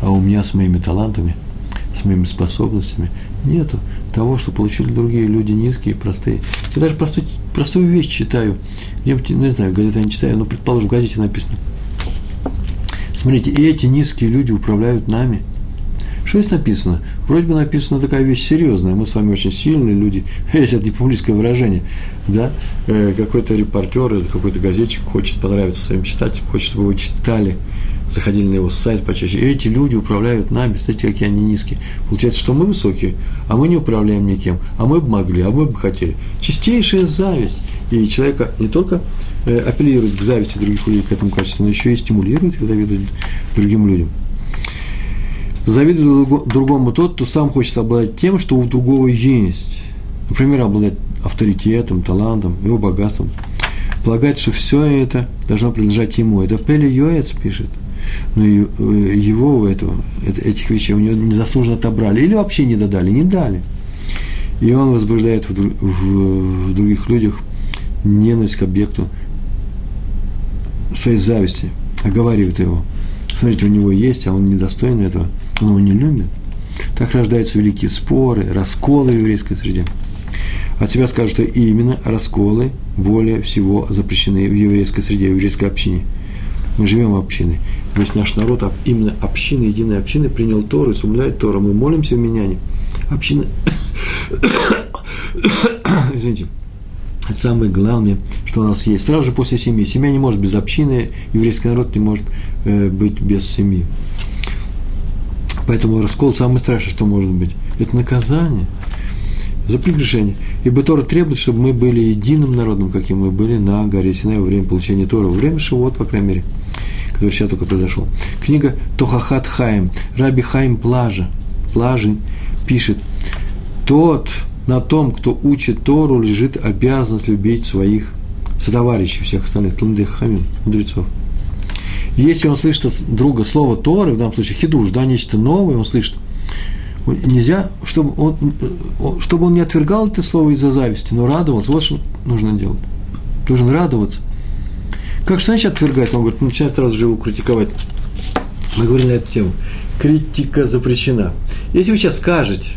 А у меня с моими талантами, с моими способностями нету того, что получили другие люди низкие, простые. Я даже простой, простую вещь читаю. Где-нибудь, ну, не знаю, газеты я не читаю, но, предположим, в газете написано – Смотрите, и эти низкие люди управляют нами. Что здесь написано? Вроде бы написана такая вещь серьезная. Мы с вами очень сильные люди. Если это не публичное выражение. Да? Э, какой-то репортер или какой-то газетчик хочет понравиться своим читателям, хочет, чтобы вы читали, заходили на его сайт почаще. И эти люди управляют нами. Смотрите, какие они низкие. Получается, что мы высокие, а мы не управляем никем. А мы бы могли, а мы бы хотели. Чистейшая зависть. И человека не только Э, апеллирует к зависти других людей, к этому качеству, но еще и стимулирует и завидует другим людям. Завидует другому тот, кто сам хочет обладать тем, что у другого есть. Например, обладать авторитетом, талантом, его богатством. Полагает, что все это должно принадлежать ему. Это Пели Йоец пишет. Но э, его этого, этих вещей у него незаслуженно отобрали. Или вообще не додали, не дали. И он возбуждает в, в других людях ненависть к объекту своей зависти оговаривает его. Смотрите, у него есть, а он недостоин этого, он его не любит. Так рождаются великие споры, расколы в еврейской среде. От себя скажут, что именно расколы более всего запрещены в еврейской среде, в еврейской общине. Мы живем в общине. Весь наш народ, именно община, единая община, принял Тору и соблюдает Тору. Мы молимся в Миняне. Община... Извините. Это самое главное, что у нас есть. Сразу же после семьи. Семья не может без общины, еврейский народ не может э, быть без семьи. Поэтому раскол самое страшное, что может быть. Это наказание за прегрешение. Ибо Тора требует, чтобы мы были единым народом, каким мы были на горе Синай во время получения Тора, во время Шивот, по крайней мере, который сейчас только произошел. Книга Тохахат Хаим, Раби Хаим Плажа, Плажи пишет, тот, на том, кто учит Тору, лежит обязанность любить своих сотоварищей, всех остальных, Тландых Хамим, мудрецов. Если он слышит от друга слово Торы, в данном случае хидуш, да, нечто новое, он слышит – Нельзя, чтобы он, чтобы он не отвергал это слово из-за зависти, но радовался. Вот что нужно делать. Должен радоваться. Как что значит отвергать? Он говорит, начинает сразу же его критиковать. Мы говорили на эту тему. Критика запрещена. Если вы сейчас скажете,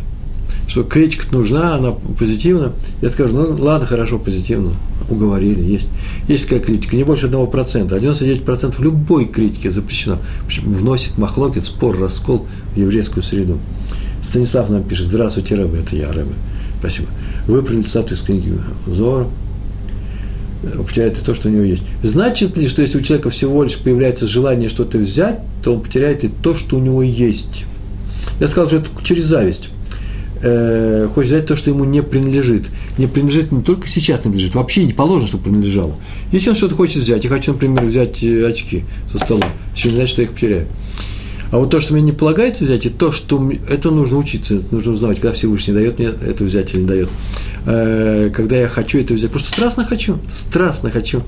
что критика нужна, она позитивна, я скажу, ну ладно, хорошо, позитивно, уговорили, есть. Есть такая критика, не больше 1%, а 99% любой критики запрещено. Вносит махлокет, спор, раскол в еврейскую среду. Станислав нам пишет, здравствуйте, Рэбе, это я, Рэбе. Спасибо. Выправили цитату из книги Зор, потеряет то, что у него есть. Значит ли, что если у человека всего лишь появляется желание что-то взять, то он потеряет и то, что у него есть? Я сказал, что это через зависть. Э, хочет взять то, что ему не принадлежит. Не принадлежит не только сейчас принадлежит, вообще не положено, чтобы принадлежало. Если он что-то хочет взять, я хочу, например, взять э, очки со стола, еще не значит, что я их потеряю. А вот то, что мне не полагается взять, и то, что это нужно учиться, нужно узнавать, когда Всевышний дает мне это взять или не дает. Э, когда я хочу это взять, просто страстно хочу, страстно хочу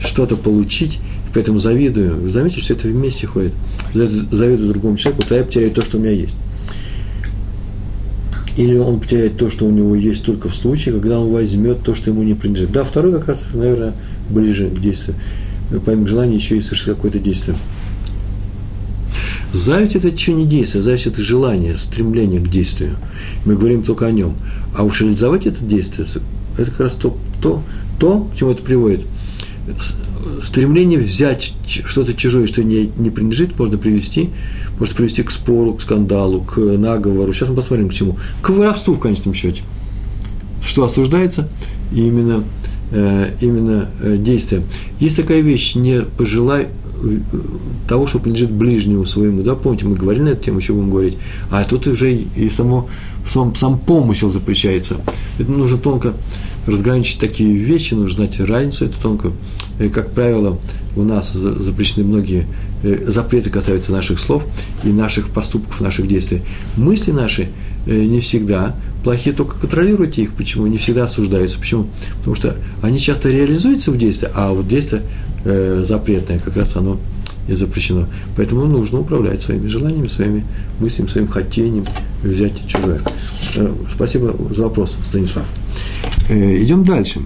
что-то получить, поэтому завидую. Вы заметите, что это вместе ходит. Завидую другому человеку, то я потеряю то, что у меня есть. Или он потеряет то, что у него есть только в случае, когда он возьмет то, что ему не принадлежит. Да, второй как раз, наверное, ближе к действию. Помимо желания еще и совершить какое-то действие. Зависть – это что не действие, зависть – это желание, стремление к действию. Мы говорим только о нем. А уж реализовать это действие – это как раз то, то, то, к чему это приводит. Стремление взять что-то чужое, что не, не принадлежит, можно привести, может привести к спору, к скандалу, к наговору. Сейчас мы посмотрим к чему. К воровству в конечном счете. Что осуждается? Именно, э, именно э, действие. Есть такая вещь, не пожелай того, что принадлежит ближнему своему, да, помните, мы говорили на эту тему, еще будем говорить, а тут уже и само, сам, сам помысел запрещается. Это нужно тонко разграничить такие вещи, нужно знать разницу это тонко. И, как правило, у нас запрещены многие э, запреты касаются наших слов и наших поступков, наших действий. Мысли наши э, не всегда плохие, только контролируйте их. Почему? Не всегда осуждаются. Почему? Потому что они часто реализуются в действии, а вот действие э, запретное, как раз оно и запрещено. Поэтому нужно управлять своими желаниями, своими мыслями, своим хотением взять чужое. Э, спасибо за вопрос, Станислав. Э, идем дальше.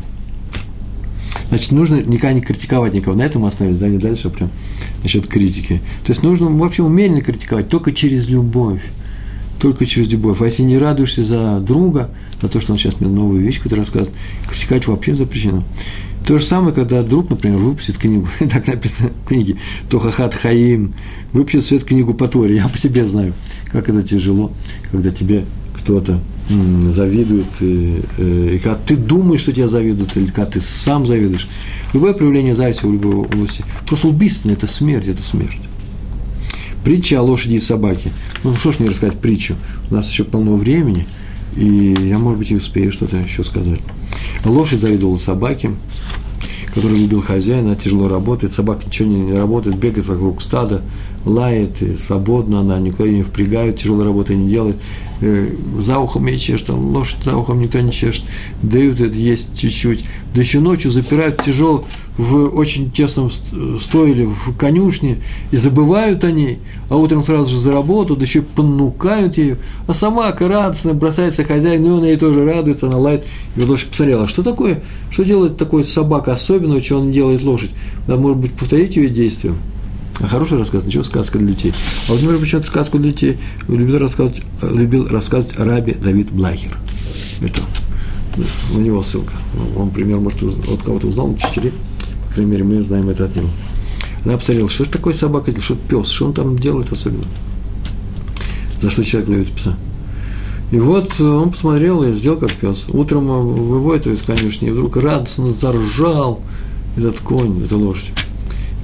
Значит, нужно никогда не критиковать никого. На этом остановились, да, не дальше, а прям насчет критики. То есть нужно вообще умеренно критиковать, только через любовь. Только через любовь. А если не радуешься за друга, за то, что он сейчас мне новую вещь какую-то рассказывает, критиковать вообще запрещено. То же самое, когда друг, например, выпустит книгу, так написано в книге, Тохахат Хаим, выпустит свет книгу по Торе. Я по себе знаю, как это тяжело, когда тебе кто-то завидует, и, и, и когда ты думаешь, что тебя завидуют, или когда ты сам завидуешь. Любое проявление зависти в любой области просто убийственно, это смерть, это смерть. Притча о лошади и собаке. Ну, что ж не рассказать притчу? У нас еще полно времени, и я, может быть, и успею что-то еще сказать. Лошадь завидовала собаке, который любил хозяина, тяжело работает, собака ничего не, работает, бегает вокруг стада, лает, и свободно она, никто ее не впрягает, тяжелой работы не делает, э, за ухом ей чешет, лошадь за ухом никто не чешет, дают это есть чуть-чуть, да еще ночью запирают тяжел, в очень тесном стойле, в конюшне, и забывают о ней, а утром сразу же за работу, да еще понукают ее, а сама радостно бросается хозяин, и он ей тоже радуется, она лает, и лошадь посмотрела, что такое, что делает такой собака особенного, что он делает лошадь, да, может быть, повторить ее действия. А хороший рассказ, ничего, сказка для детей. А вот, например, почему сказку для детей любил рассказывать, любил рассказывать Раби Давид Блахер. Это на него ссылка. Он, пример, может, от кого-то узнал, учителей. По крайней мере, мы знаем это от него. Она посмотрела, что же такое собака, что пес, что он там делает особенно. За что человек любит пса. И вот он посмотрел и сделал как пес. Утром выводит из конюшни, и вдруг радостно заржал этот конь, эта лошадь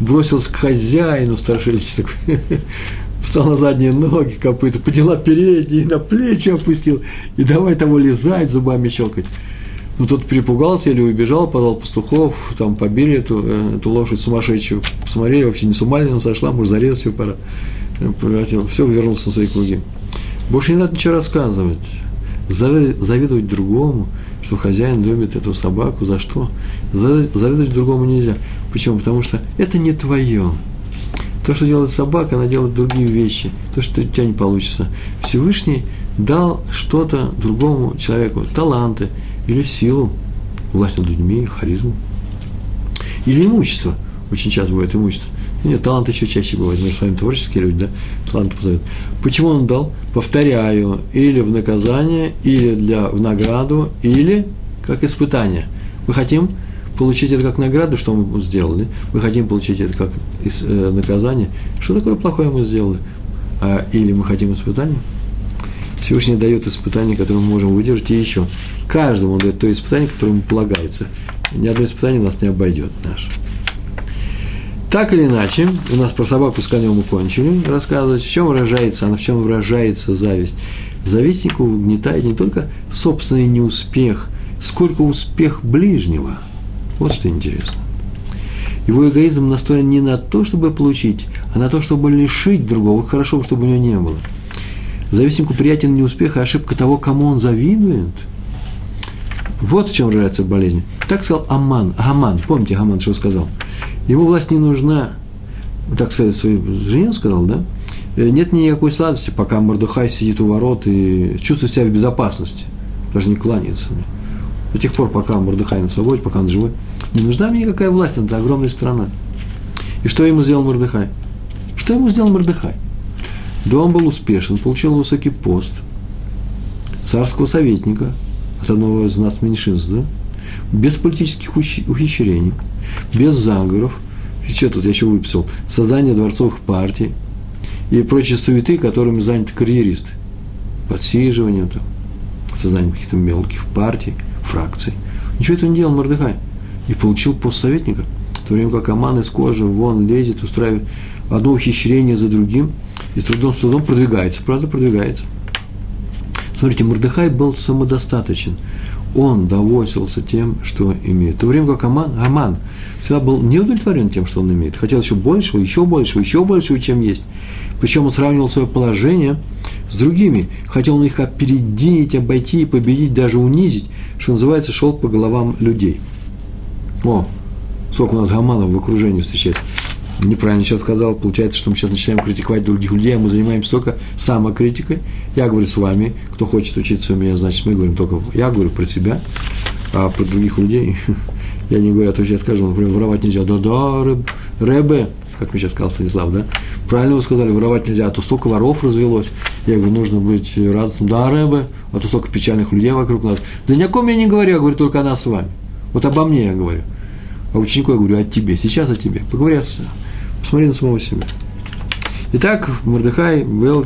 бросился к хозяину страшилище такой, встал на задние ноги, копыта, подняла передние, на плечи опустил, и давай того лизать, зубами щелкать. Ну, тот перепугался или убежал, позвал пастухов, там побили эту, э, эту лошадь сумасшедшую, посмотрели, вообще не с ума она сошла, может, зарезать ее пора. Э, превратил, все, вернулся на свои круги. Больше не надо ничего рассказывать. Завидовать другому, что хозяин любит эту собаку, за что? Завидовать другому нельзя. Почему? Потому что это не твое. То, что делает собака, она делает другие вещи. То, что у тебя не получится. Всевышний дал что-то другому человеку, таланты или силу, власть над людьми, харизму. Или имущество. Очень часто бывает имущество. Нет, талант еще чаще бывает. Мы с вами творческие люди, да? Талант позовет. Почему он дал? Повторяю, или в наказание, или для, в награду, или как испытание. Мы хотим получить это как награду, что мы сделали, мы хотим получить это как э, наказание, что такое плохое мы сделали, а, или мы хотим испытание. Всевышний дает испытание, которое мы можем выдержать, и еще. Каждому он дает то испытание, которое ему полагается. Ни одно испытание нас не обойдет наше. Так или иначе, у нас про собаку с конем мы кончили рассказывать, в чем выражается она, в чем выражается зависть. Завистнику угнетает не только собственный неуспех, сколько успех ближнего – вот что интересно. Его эгоизм настроен не на то, чтобы получить, а на то, чтобы лишить другого. Хорошо, чтобы у него не было. Завистнику приятен не успех, а ошибка того, кому он завидует. Вот в чем выражается болезнь. Так сказал Аман. Аман, помните Аман, что сказал? Ему власть не нужна. Так сказать, своей жене сказал, да? «Э, нет никакой сладости, пока Мордыхай сидит у ворот и чувствует себя в безопасности. Даже не кланяется мне до тех пор, пока Мордыхай на свободе, пока он живой, не нужна мне никакая власть над огромной страной. И что ему сделал Мордыхай? Что ему сделал Мордыхай? Да он был успешен, получил высокий пост царского советника от одного из нас меньшинств, да? без политических ухищрений, без заговоров. И что тут я еще выписал? Создание дворцовых партий и прочие суеты, которыми заняты карьеристы. Подсиживанием, там, созданием каких-то мелких партий – фракций. Ничего этого не делал Мордыхай. И получил пост советника. В то время как Аман из кожи вон лезет, устраивает одно ухищрение за другим, и с трудом, с трудом продвигается. Правда, продвигается. Смотрите, Мордыхай был самодостаточен. Он довольствовался тем, что имеет. В то время как Аман, Аман всегда был не удовлетворен тем, что он имеет. Хотел еще большего, еще большего, еще большего, чем есть. Причем он сравнивал свое положение с другими. Хотел он их опередить, обойти, победить, даже унизить, что называется, шел по головам людей. О, сколько у нас гаманов в окружении встречается. Неправильно сейчас сказал, получается, что мы сейчас начинаем критиковать других людей, а мы занимаемся только самокритикой. Я говорю с вами, кто хочет учиться у меня, значит, мы говорим только, я говорю про себя, а про других людей я не говорю, а то я скажу, например, воровать нельзя. Да-да, рэб, рэбе, как мне сейчас сказал Станислав, да? Правильно вы сказали, воровать нельзя, а то столько воров развелось. Я говорю, нужно быть радостным. Да, Рэбе, а то столько печальных людей вокруг нас. Да ни о ком я не говорю, я говорю только о нас с вами. Вот обо мне я говорю. А ученику я говорю о тебе, сейчас о тебе. Поговори с посмотри на самого себя. Итак, Мордыхай был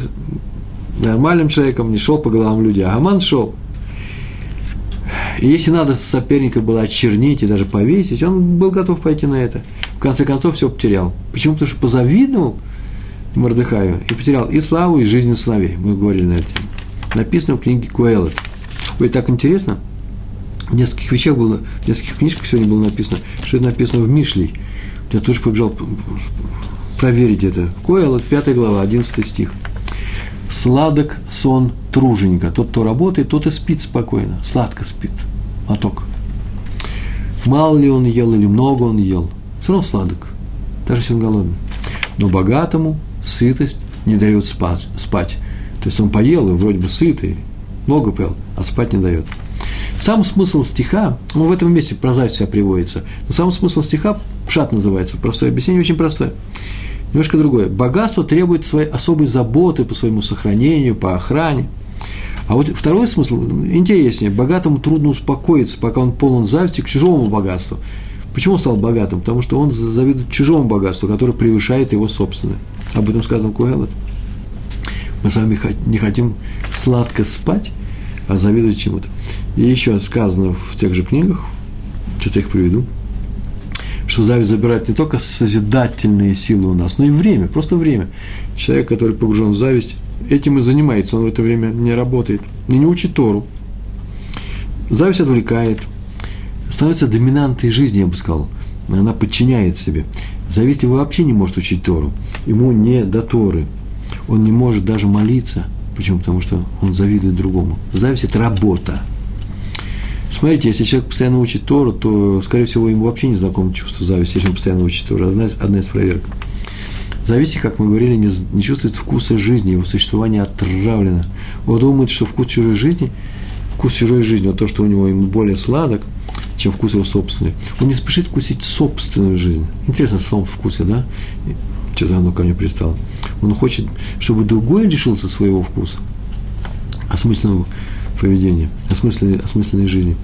нормальным человеком, не шел по головам людей, а Аман шел. И если надо соперника было очернить и даже повесить, он был готов пойти на это – в конце концов все потерял. Почему? Потому что позавидовал Мордыхаю и потерял и славу, и жизнь сыновей. Мы говорили на это. Написано в книге Куэллет. Ой, так интересно. В нескольких вещах было, в нескольких книжках сегодня было написано, что это написано в Мишлей. Я тоже побежал проверить это. Коэлот, 5 глава, 11 стих. Сладок сон труженика. Тот, кто работает, тот и спит спокойно. Сладко спит. Моток. Мало ли он ел или много он ел. все равно сладок, даже если он голодный. Но богатому сытость не дает спать. спать. То есть он поел и вроде бы сытый, много поел, а спать не дает. Сам смысл стиха, ну, в этом месте про зависть себя приводится, но сам смысл стиха, пшат называется, простое объяснение, очень простое. Немножко другое. Богатство требует своей особой заботы по своему сохранению, по охране. А вот второй смысл интереснее. Богатому трудно успокоиться, пока он полон зависти к чужому богатству. Почему он стал богатым? Потому что он завидует чужому богатству, которое превышает его собственное. Об этом сказано в Куэлот. Мы с вами не хотим сладко спать, а завидовать чему-то. И еще сказано в тех же книгах, я их приведу, что зависть забирает не только созидательные силы у нас, но и время, просто время. Человек, который погружен в зависть, этим и занимается, он в это время не работает, и не учит Тору. Зависть отвлекает, становится доминантой жизни, я бы сказал. Она подчиняет себе. Зависть вообще не может учить Тору. Ему не до Торы. Он не может даже молиться. Почему? Потому что он завидует другому. Зависть – это работа. Смотрите, если человек постоянно учит Тору, то, скорее всего, ему вообще не знакомо чувство зависти, если он постоянно учит Тору. Одна из, одна из проверок. Зависть, как мы говорили, не, не чувствует вкуса жизни, его существование отравлено. Он думает, что вкус чужой жизни – вкус чужой жизни, вот то, что у него ему более сладок, чем вкус его собственный. Он не спешит вкусить собственную жизнь. Интересно, в самом вкусе, да? Что-то оно ко мне пристало. Он хочет, чтобы другой лишился своего вкуса, осмысленного поведения, осмысленной, осмысленной жизни.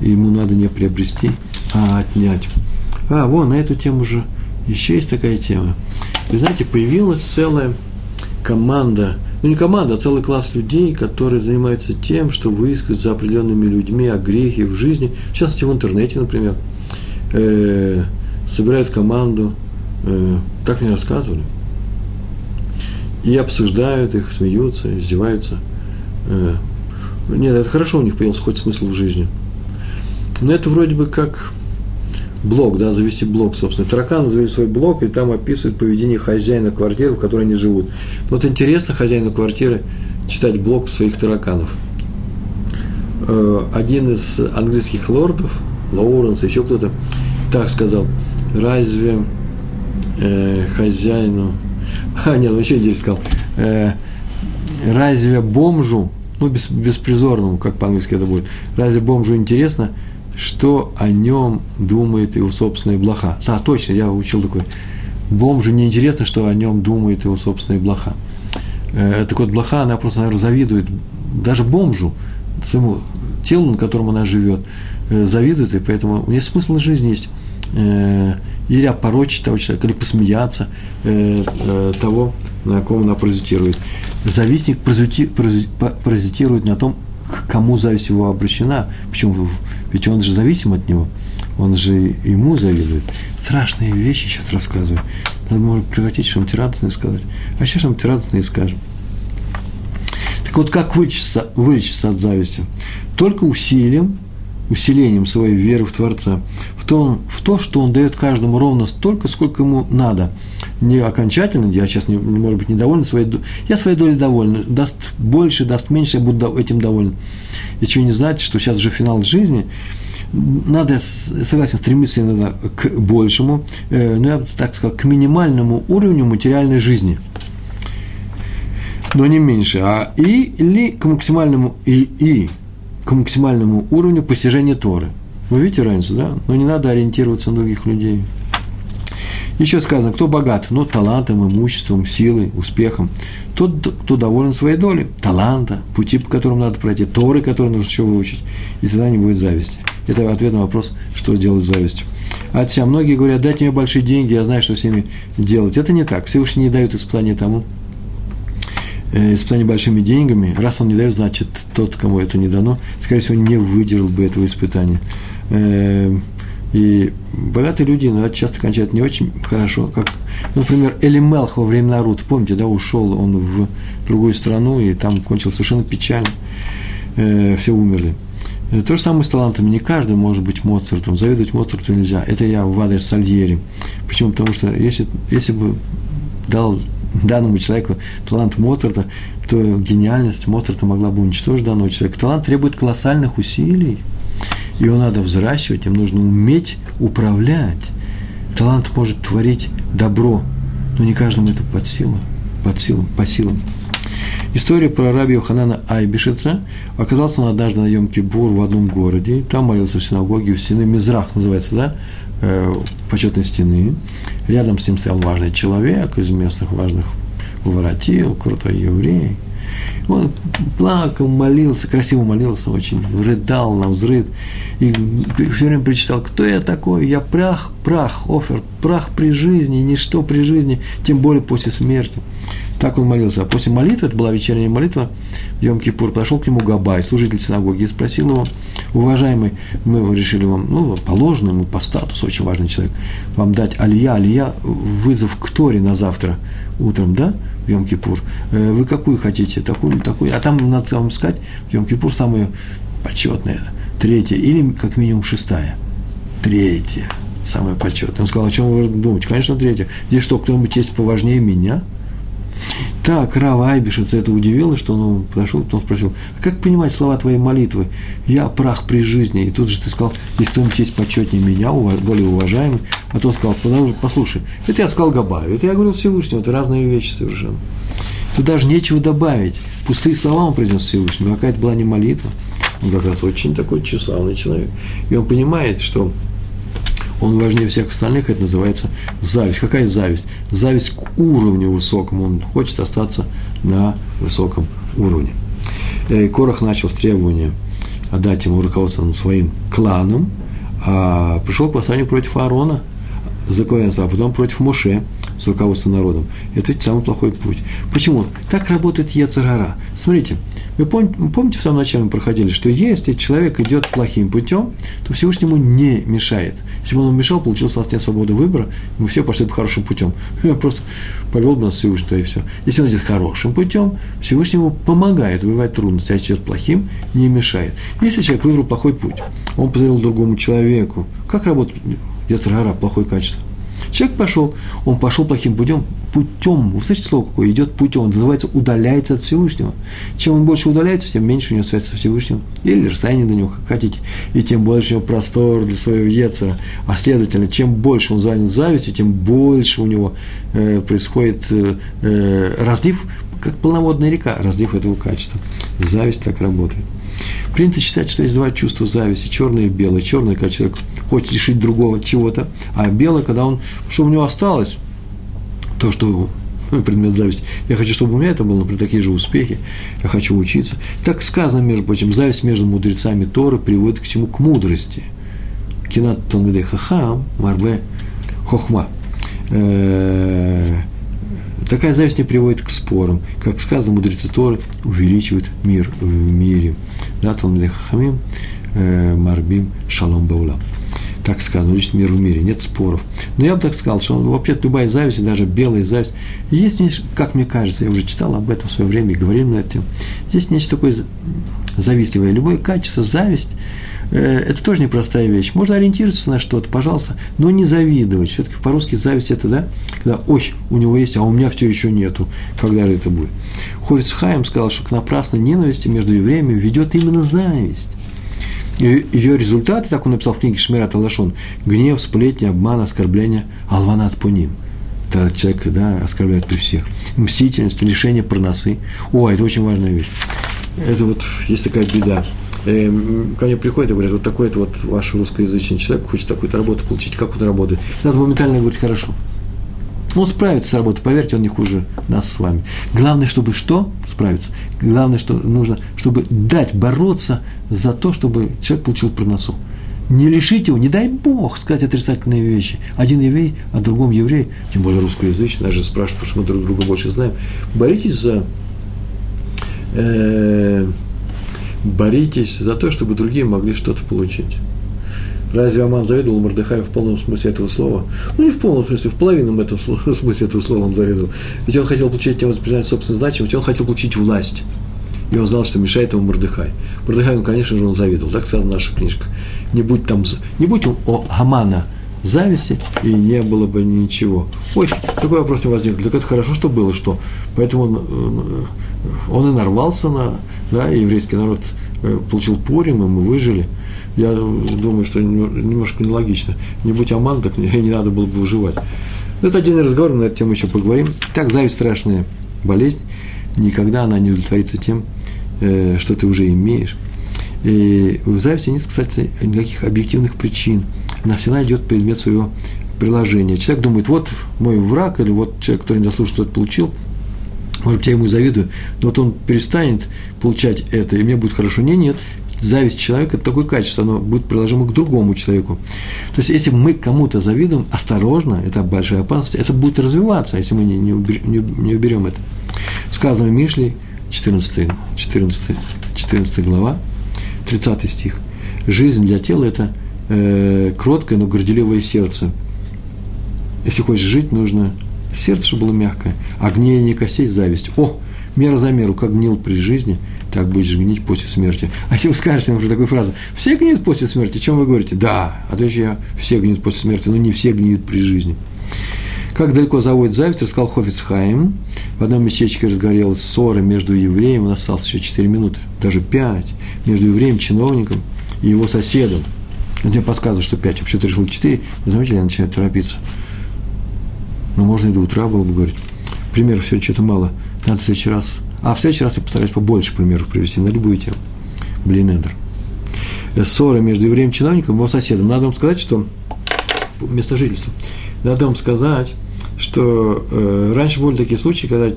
Ему надо не приобрести, а отнять. А, вон, на эту тему же еще есть такая тема. Вы знаете, появилась целая команда ну не команда, а целый класс людей, которые занимаются тем, что выискивают за определенными людьми о грехе в жизни, в частности в интернете, например, э, собирают команду, э, так мне рассказывали, и обсуждают их, смеются, издеваются. Э, нет, это хорошо, у них появился хоть смысл в жизни. Но это вроде бы как блог, да, завести блог, собственно. Тараканы завели свой блог, и там описывают поведение хозяина квартиры, в которой они живут. Вот интересно хозяину квартиры читать блог своих тараканов. Э, один из английских лордов, Лоуренс, еще кто-то, так сказал, разве э, хозяину, а, нет, он еще интересно сказал, э, разве бомжу, ну, без, беспризорному, как по-английски это будет, разве бомжу интересно, что о нем думает его собственная блоха. Да, точно, я учил такой. Бомжу не интересно, что о нем думает его собственная блоха. Э, так вот, блоха, она просто, наверное, завидует даже бомжу, своему телу, на котором она живет, э, завидует, и поэтому у нее смысл жизни есть. Э, или опорочить того человека, или посмеяться того, на ком она паразитирует. Завистник паразитирует на том, к кому зависть его обращена. Почему? Ведь он же зависим от него. Он же ему завидует. Страшные вещи сейчас рассказываю. Надо, может, превратить что-нибудь радостное сказать. А сейчас что-нибудь радостное скажем. Так вот, как вылечиться, вылечиться от зависти? Только усилием, усилением своей веры в Творца, в то, в то, что Он дает каждому ровно столько, сколько ему надо – не окончательно, я сейчас, не, может быть, недоволен своей я своей долей доволен, даст больше, даст меньше, я буду этим доволен. Еще не знать, что сейчас уже финал жизни, надо, согласен, стремиться иногда к большему, э, ну, я бы так сказал, к минимальному уровню материальной жизни. Но не меньше, а и, или к максимальному, и, и к максимальному уровню постижения Торы. Вы видите разницу, да? Но не надо ориентироваться на других людей. Еще сказано, кто богат, ну, талантом, имуществом, силой, успехом. Тот, кто доволен своей долей, таланта, пути, по которым надо пройти, торы, которые нужно еще выучить. И тогда не будет зависти. Это ответ на вопрос, что делать с завистью. А Отся, многие говорят, дайте мне большие деньги, я знаю, что с ними делать. Это не так. Всевышний не дает испытания тому, испытание большими деньгами, раз он не дает, значит, тот, кому это не дано, скорее всего, не выдержал бы этого испытания. Э, и богатые люди иногда часто кончают не очень хорошо, как, например, Элимелх во время Рут, помните, да, ушел он в другую страну, и там кончил совершенно печально, э, все умерли. Э, то же самое с талантами. Не каждый может быть Моцартом. Завидовать Моцарту нельзя. Это я в адрес Сальери. Почему? Потому что если, если бы дал данному человеку талант Моцарта, то гениальность Моцарта могла бы уничтожить данного человека. Талант требует колоссальных усилий – его надо взращивать, им нужно уметь управлять. Талант может творить добро, но не каждому это под силу, под силу, по силам. История про раби Йоханана Айбишица. Оказался он однажды на Йом-Кипур в одном городе. Там молился в синагоге, у стены Мизрах называется, да? Э, почетной стены. Рядом с ним стоял важный человек из местных важных воротил, крутой еврей. Он плакал, молился, красиво молился очень, рыдал на взрыв. И все время прочитал, кто я такой? Я прах, прах, офер, прах при жизни, ничто при жизни, тем более после смерти. Так он молился. А после молитвы, это была вечерняя молитва, в Йом-Кипур, подошел к нему Габай, служитель синагоги, и спросил его, уважаемый, мы решили вам, ну, положено ему по статусу, очень важный человек, вам дать алия, алия, вызов к Торе на завтра утром, да, в Йом-Кипур. Э, вы какую хотите, такую такую? А там надо вам сказать, в Йом-Кипур самая почетная, третья или как минимум шестая. Третья, самая почетная. Он сказал, о чем вы думаете? Конечно, третья. Здесь что, кто-нибудь есть поважнее меня? Так, Рава Айбишец это удивило, что он подошел, потом спросил, а как понимать слова твоей молитвы? Я прах при жизни. И тут же ты сказал, если кто-нибудь есть почетнее меня, более уважаемый. А тот сказал, послушай, это я сказал Габаю, это я говорил Всевышнему, это разные вещи совершенно. Тут даже нечего добавить. Пустые слова он произнес Всевышнему, какая-то была не молитва. Он как раз очень такой тщеславный человек. И он понимает, что он важнее всех остальных, это называется зависть. Какая зависть? Зависть к уровню высокому, он хочет остаться на высоком уровне. И Корах начал с требования отдать ему руководство над своим кланом, а пришел к восстанию против Аарона за а потом против Моше с руководством народом. Это самый плохой путь. Почему? Так работает Ецарара. Смотрите, вы помните, в самом начале мы проходили, что если человек идет плохим путем, то Всевышнему не мешает. Если бы он мешал, получился у нас нет свободы выбора, мы все пошли бы хорошим путем. Просто повел бы нас Всевышний, и все. Если он идет хорошим путем, Всевышнему помогает выбивать трудности, а если идет плохим, не мешает. Если человек выбрал плохой путь, он позвонил другому человеку, как работает Яцергара, плохое качество? Человек пошел, он пошел плохим путем, путем, вы слышите слово какое, идет путем, он называется удаляется от Всевышнего. Чем он больше удаляется, тем меньше у него связь со Всевышним, или расстояние до него, как хотите, и тем больше у него простор для своего Ецера. А следовательно, чем больше он занят завистью, тем больше у него э, происходит э, э, разлив, как полноводная река, разлив этого качества. Зависть так работает. Принято считать, что есть два чувства зависти, черное и белое. Черное, когда человек хочет лишить другого чего-то, а белое, когда он, что у него осталось, то, что предмет зависти. Я хочу, чтобы у меня это было, например, такие же успехи. Я хочу учиться. Так сказано, между прочим, зависть между мудрецами Торы приводит к чему? К мудрости. Кинат Талмидей Хахам, Марбе Хохма. Э, такая зависть не приводит к спорам. Как сказано, мудрецы Торы увеличивают мир в мире. Да, Талмидей Хахамим, э, Марбим Шалом Баулам так сказано, личный мир в мире, нет споров. Но я бы так сказал, что вообще любая зависть, даже белая зависть, есть, как мне кажется, я уже читал об этом в свое время и говорил на эту тему, есть нечто такое завистливое. Любое качество, зависть, э, это тоже непростая вещь. Можно ориентироваться на что-то, пожалуйста, но не завидовать. Все-таки по-русски зависть это, да, когда, ой, у него есть, а у меня все еще нету. Когда же это будет? Хофиц Хайм сказал, что к напрасной ненависти между евреями ведет именно зависть. Ее результаты, так он написал в книге Шмират Алашон, гнев, сплетни, обман, оскорбление, алванат пуним. Это человек, да, оскорбляет при всех. Мстительность, лишение проносы. О, это очень важная вещь. Это вот есть такая беда. Э, ко мне приходят и говорят, вот такой-то вот ваш русскоязычный человек хочет такую-то работу получить, как он работает. Надо моментально говорить, хорошо. Он справится с работой, поверьте, он не хуже нас с вами. Главное, чтобы что? Справиться. Главное, что нужно, чтобы дать бороться за то, чтобы человек получил проносу. Не лишите его, не дай Бог сказать отрицательные вещи. Один еврей, а другом еврей, тем более русскоязычный, даже спрашивают, потому что мы друг друга больше знаем. Боритесь за э, боритесь за то, чтобы другие могли что-то получить. Разве Аман завидовал Мордыхаю в полном смысле этого слова? Ну, не в полном смысле, в половинном этом смысле этого слова он завидовал. Ведь он хотел получить тем признать собственную значимость, он хотел получить власть. И он знал, что мешает ему Мордыхай. Мордыхай, конечно же, он завидовал. Так сказано в наших книжках. Не будь там, не будь у Амана зависти, и не было бы ничего. Ой, такой вопрос не возник. Так это хорошо, что было, что. Поэтому он, э, он и нарвался на, да, еврейский народ э, получил порим, и мы выжили. Я думаю, что немножко нелогично. Не будь Аман, так не, не надо было бы выживать. Это отдельный разговор, мы на эту тему еще поговорим. Так, зависть страшная болезнь. Никогда она не удовлетворится тем, э, что ты уже имеешь. И в зависти нет, кстати, никаких объективных причин. Она всегда идет предмет своего приложения. Человек думает, вот мой враг, или вот человек, который не заслужил, что-то получил, может быть, я ему завидую, но вот он перестанет получать это, и мне будет хорошо. Не, нет, зависть человека – это такое качество, оно будет приложимо к другому человеку. То есть, если мы кому-то завидуем, осторожно, это большая опасность, это будет развиваться, если мы не, не, не, не уберем это. Сказано в Мишле, 14, 14, 14 глава, 30 стих. Жизнь для тела – это э, кроткое, но горделивое сердце. Если хочешь жить, нужно сердце, чтобы было мягкое, а гниение костей – зависть. О, мера за меру, как гнил при жизни, так будешь гнить после смерти. А если вы скажете, например, такую фразу, все гниют после смерти, чем вы говорите? Да, а то я все гниют после смерти, но не все гниют при жизни. Как далеко заводит зависть, рассказал Хофицхайм. В одном местечке разгорелась ссора между евреем, он осталось еще 4 минуты, даже 5, между евреем, чиновником и его соседом. Он мне подсказывает, что 5, вообще-то решил 4. Вы знаете, я начинаю торопиться. Ну, можно и до утра было бы говорить. Примеров все что-то мало. Надо в следующий раз. А в следующий раз я постараюсь побольше примеров привести на любую тему. Блин, Эдер. Ссора между евреем и чиновником, его соседом. Надо вам сказать, что место жительства. Надо вам сказать, что э, раньше были такие случаи, когда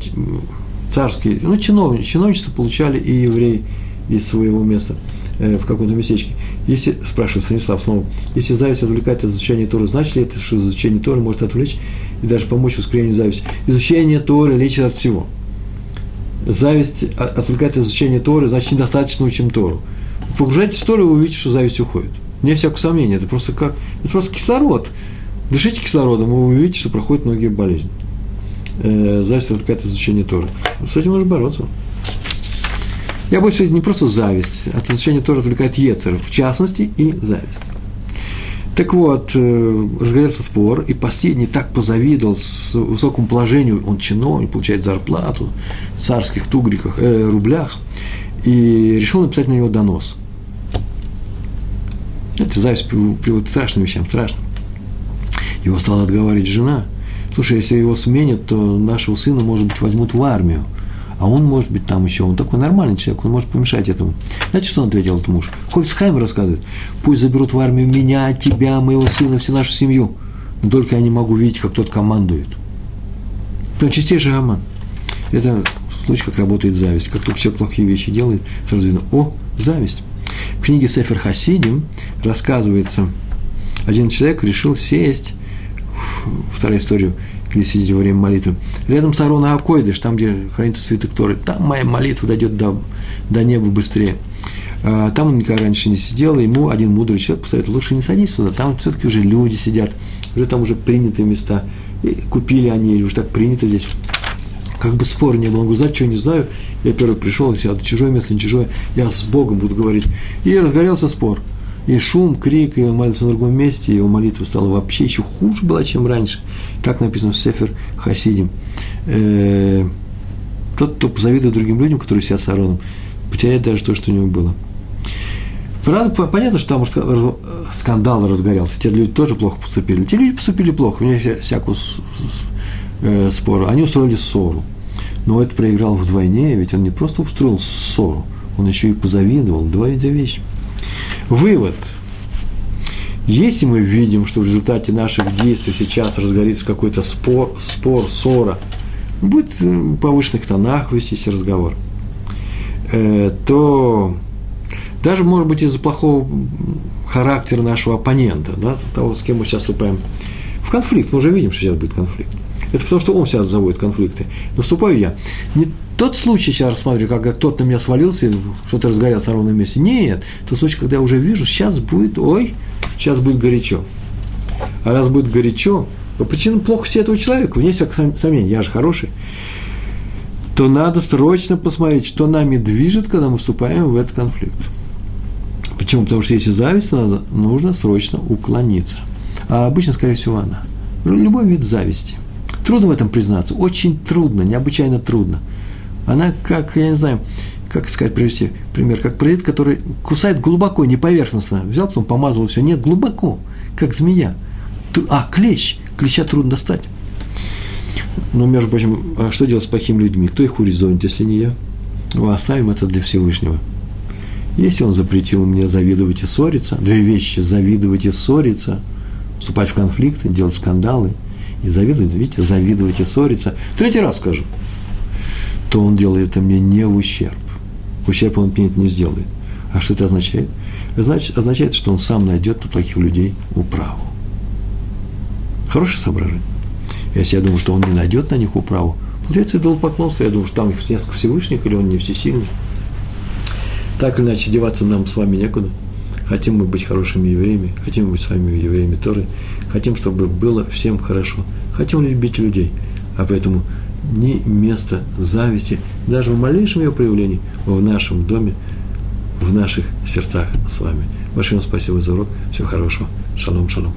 царские, ну, чиновничество, чиновничество получали и евреи из своего места э, в каком-то местечке. Если, спрашивает Станислав снова, если зависть отвлекает от изучения Торы, значит ли это, что изучение Торы может отвлечь и даже помочь в ускорению зависти? Изучение Торы лечит от всего. Зависть отвлекает от изучения Торы, значит, недостаточно учим Тору. Погружайтесь в Тору, и вы увидите, что зависть уходит. Нет всякого сомнения, это просто как, это просто кислород. Дышите кислородом, и вы увидите, что проходят многие болезни. Э, зависть отвлекает от изучения Торы. С этим нужно бороться. Я больше не просто зависть, от изучения Тора отвлекает Ецер, в частности, и зависть. Так вот, э, разгорелся спор, и последний так позавидовал с высокому положению, он чиновник, получает зарплату в царских тугриках, э, рублях, и решил написать на него донос. Это зависть приводит к страшным вещам, страшным. Его стала отговаривать жена. Слушай, если его сменят, то нашего сына, может быть, возьмут в армию а он может быть там еще, он такой нормальный человек, он может помешать этому. Знаете, что он ответил этот муж? Хольцхайм рассказывает, пусть заберут в армию меня, тебя, моего сына, всю нашу семью, но только я не могу видеть, как тот командует. Прям чистейший роман. Это случай, как работает зависть. Как только человек плохие вещи делает, сразу видно, о, зависть. В книге Сефер Хасидим рассказывается, один человек решил сесть, вторая история, или сидеть во время молитвы. Рядом с Арона Акойдыш, там, где хранится святых Торы, там моя молитва дойдет до, до неба быстрее. А, там он никогда раньше не сидел, и ему один мудрый человек посоветовал, лучше не садись туда, там все-таки уже люди сидят, уже там уже принятые места, и купили они, или уже так принято здесь. Как бы спор не было, он говорит, знать, что не знаю, я первый пришел, я сяду, чужое место, не чужое, я с Богом буду говорить. И разгорелся спор – и шум, крик, и он молился на другом месте, его молитва стала вообще еще хуже была, чем раньше. Так написано в Сефер Хасидим. Э, тот, кто позавидует другим людям, которые сидят с Аароном, потеряет даже то, что у него было. Правда, понятно, что там скандал разгорелся, те люди тоже плохо поступили. Те люди поступили плохо, у меня всякую э, спору. Они устроили ссору. Но это проиграл вдвойне, ведь он не просто устроил ссору, он еще и позавидовал. Два вида вещи. Вывод. Если мы видим, что в результате наших действий сейчас разгорится какой-то спор, спор, ссора, будет в повышенных тонах вестись разговор, э, то даже, может быть, из-за плохого характера нашего оппонента, да, того, с кем мы сейчас вступаем в конфликт, мы уже видим, что сейчас будет конфликт. Это потому, что он сейчас заводит конфликты. Наступаю я. Не тот случай сейчас рассматриваю, когда кто-то на меня свалился, что-то разгорелось на ровном месте. Нет, тот случай, когда я уже вижу, сейчас будет, ой, сейчас будет горячо. А раз будет горячо, по причинам плохости этого человека, вне всякого сомнения, я же хороший, то надо срочно посмотреть, что нами движет, когда мы вступаем в этот конфликт. Почему? Потому что если зависть, надо, нужно срочно уклониться. А обычно, скорее всего, она. Любой вид зависти. Трудно в этом признаться, очень трудно, необычайно трудно. Она как, я не знаю, как сказать, привести пример, как проект, который кусает глубоко, не поверхностно. Взял, потом помазал, все. Нет, глубоко, как змея. А, клещ. Клеща трудно достать. Но, между прочим, а что делать с плохими людьми? Кто их урезонит, если не я? Ну, оставим это для Всевышнего. Если он запретил мне завидовать и ссориться, две вещи – завидовать и ссориться, вступать в конфликты, делать скандалы и завидовать, видите, завидовать и ссориться. Третий раз скажу, то он делает это мне не в ущерб. Ущерб он мне не сделает. А что это означает? Значит, означает, что он сам найдет на плохих людей управу. Хорошее соображение. Если я думаю, что он не найдет на них управу, получается идолопоклонство. Я думаю, что там их несколько Всевышних, или он не всесильный. Так или иначе, деваться нам с вами некуда. Хотим мы быть хорошими евреями, хотим быть с вами евреями Торы, хотим, чтобы было всем хорошо, хотим любить людей. А поэтому ни места зависти, даже в малейшем ее проявлении в нашем доме, в наших сердцах с вами. Большое вам спасибо за урок. Всего хорошего. Шалом, шалом.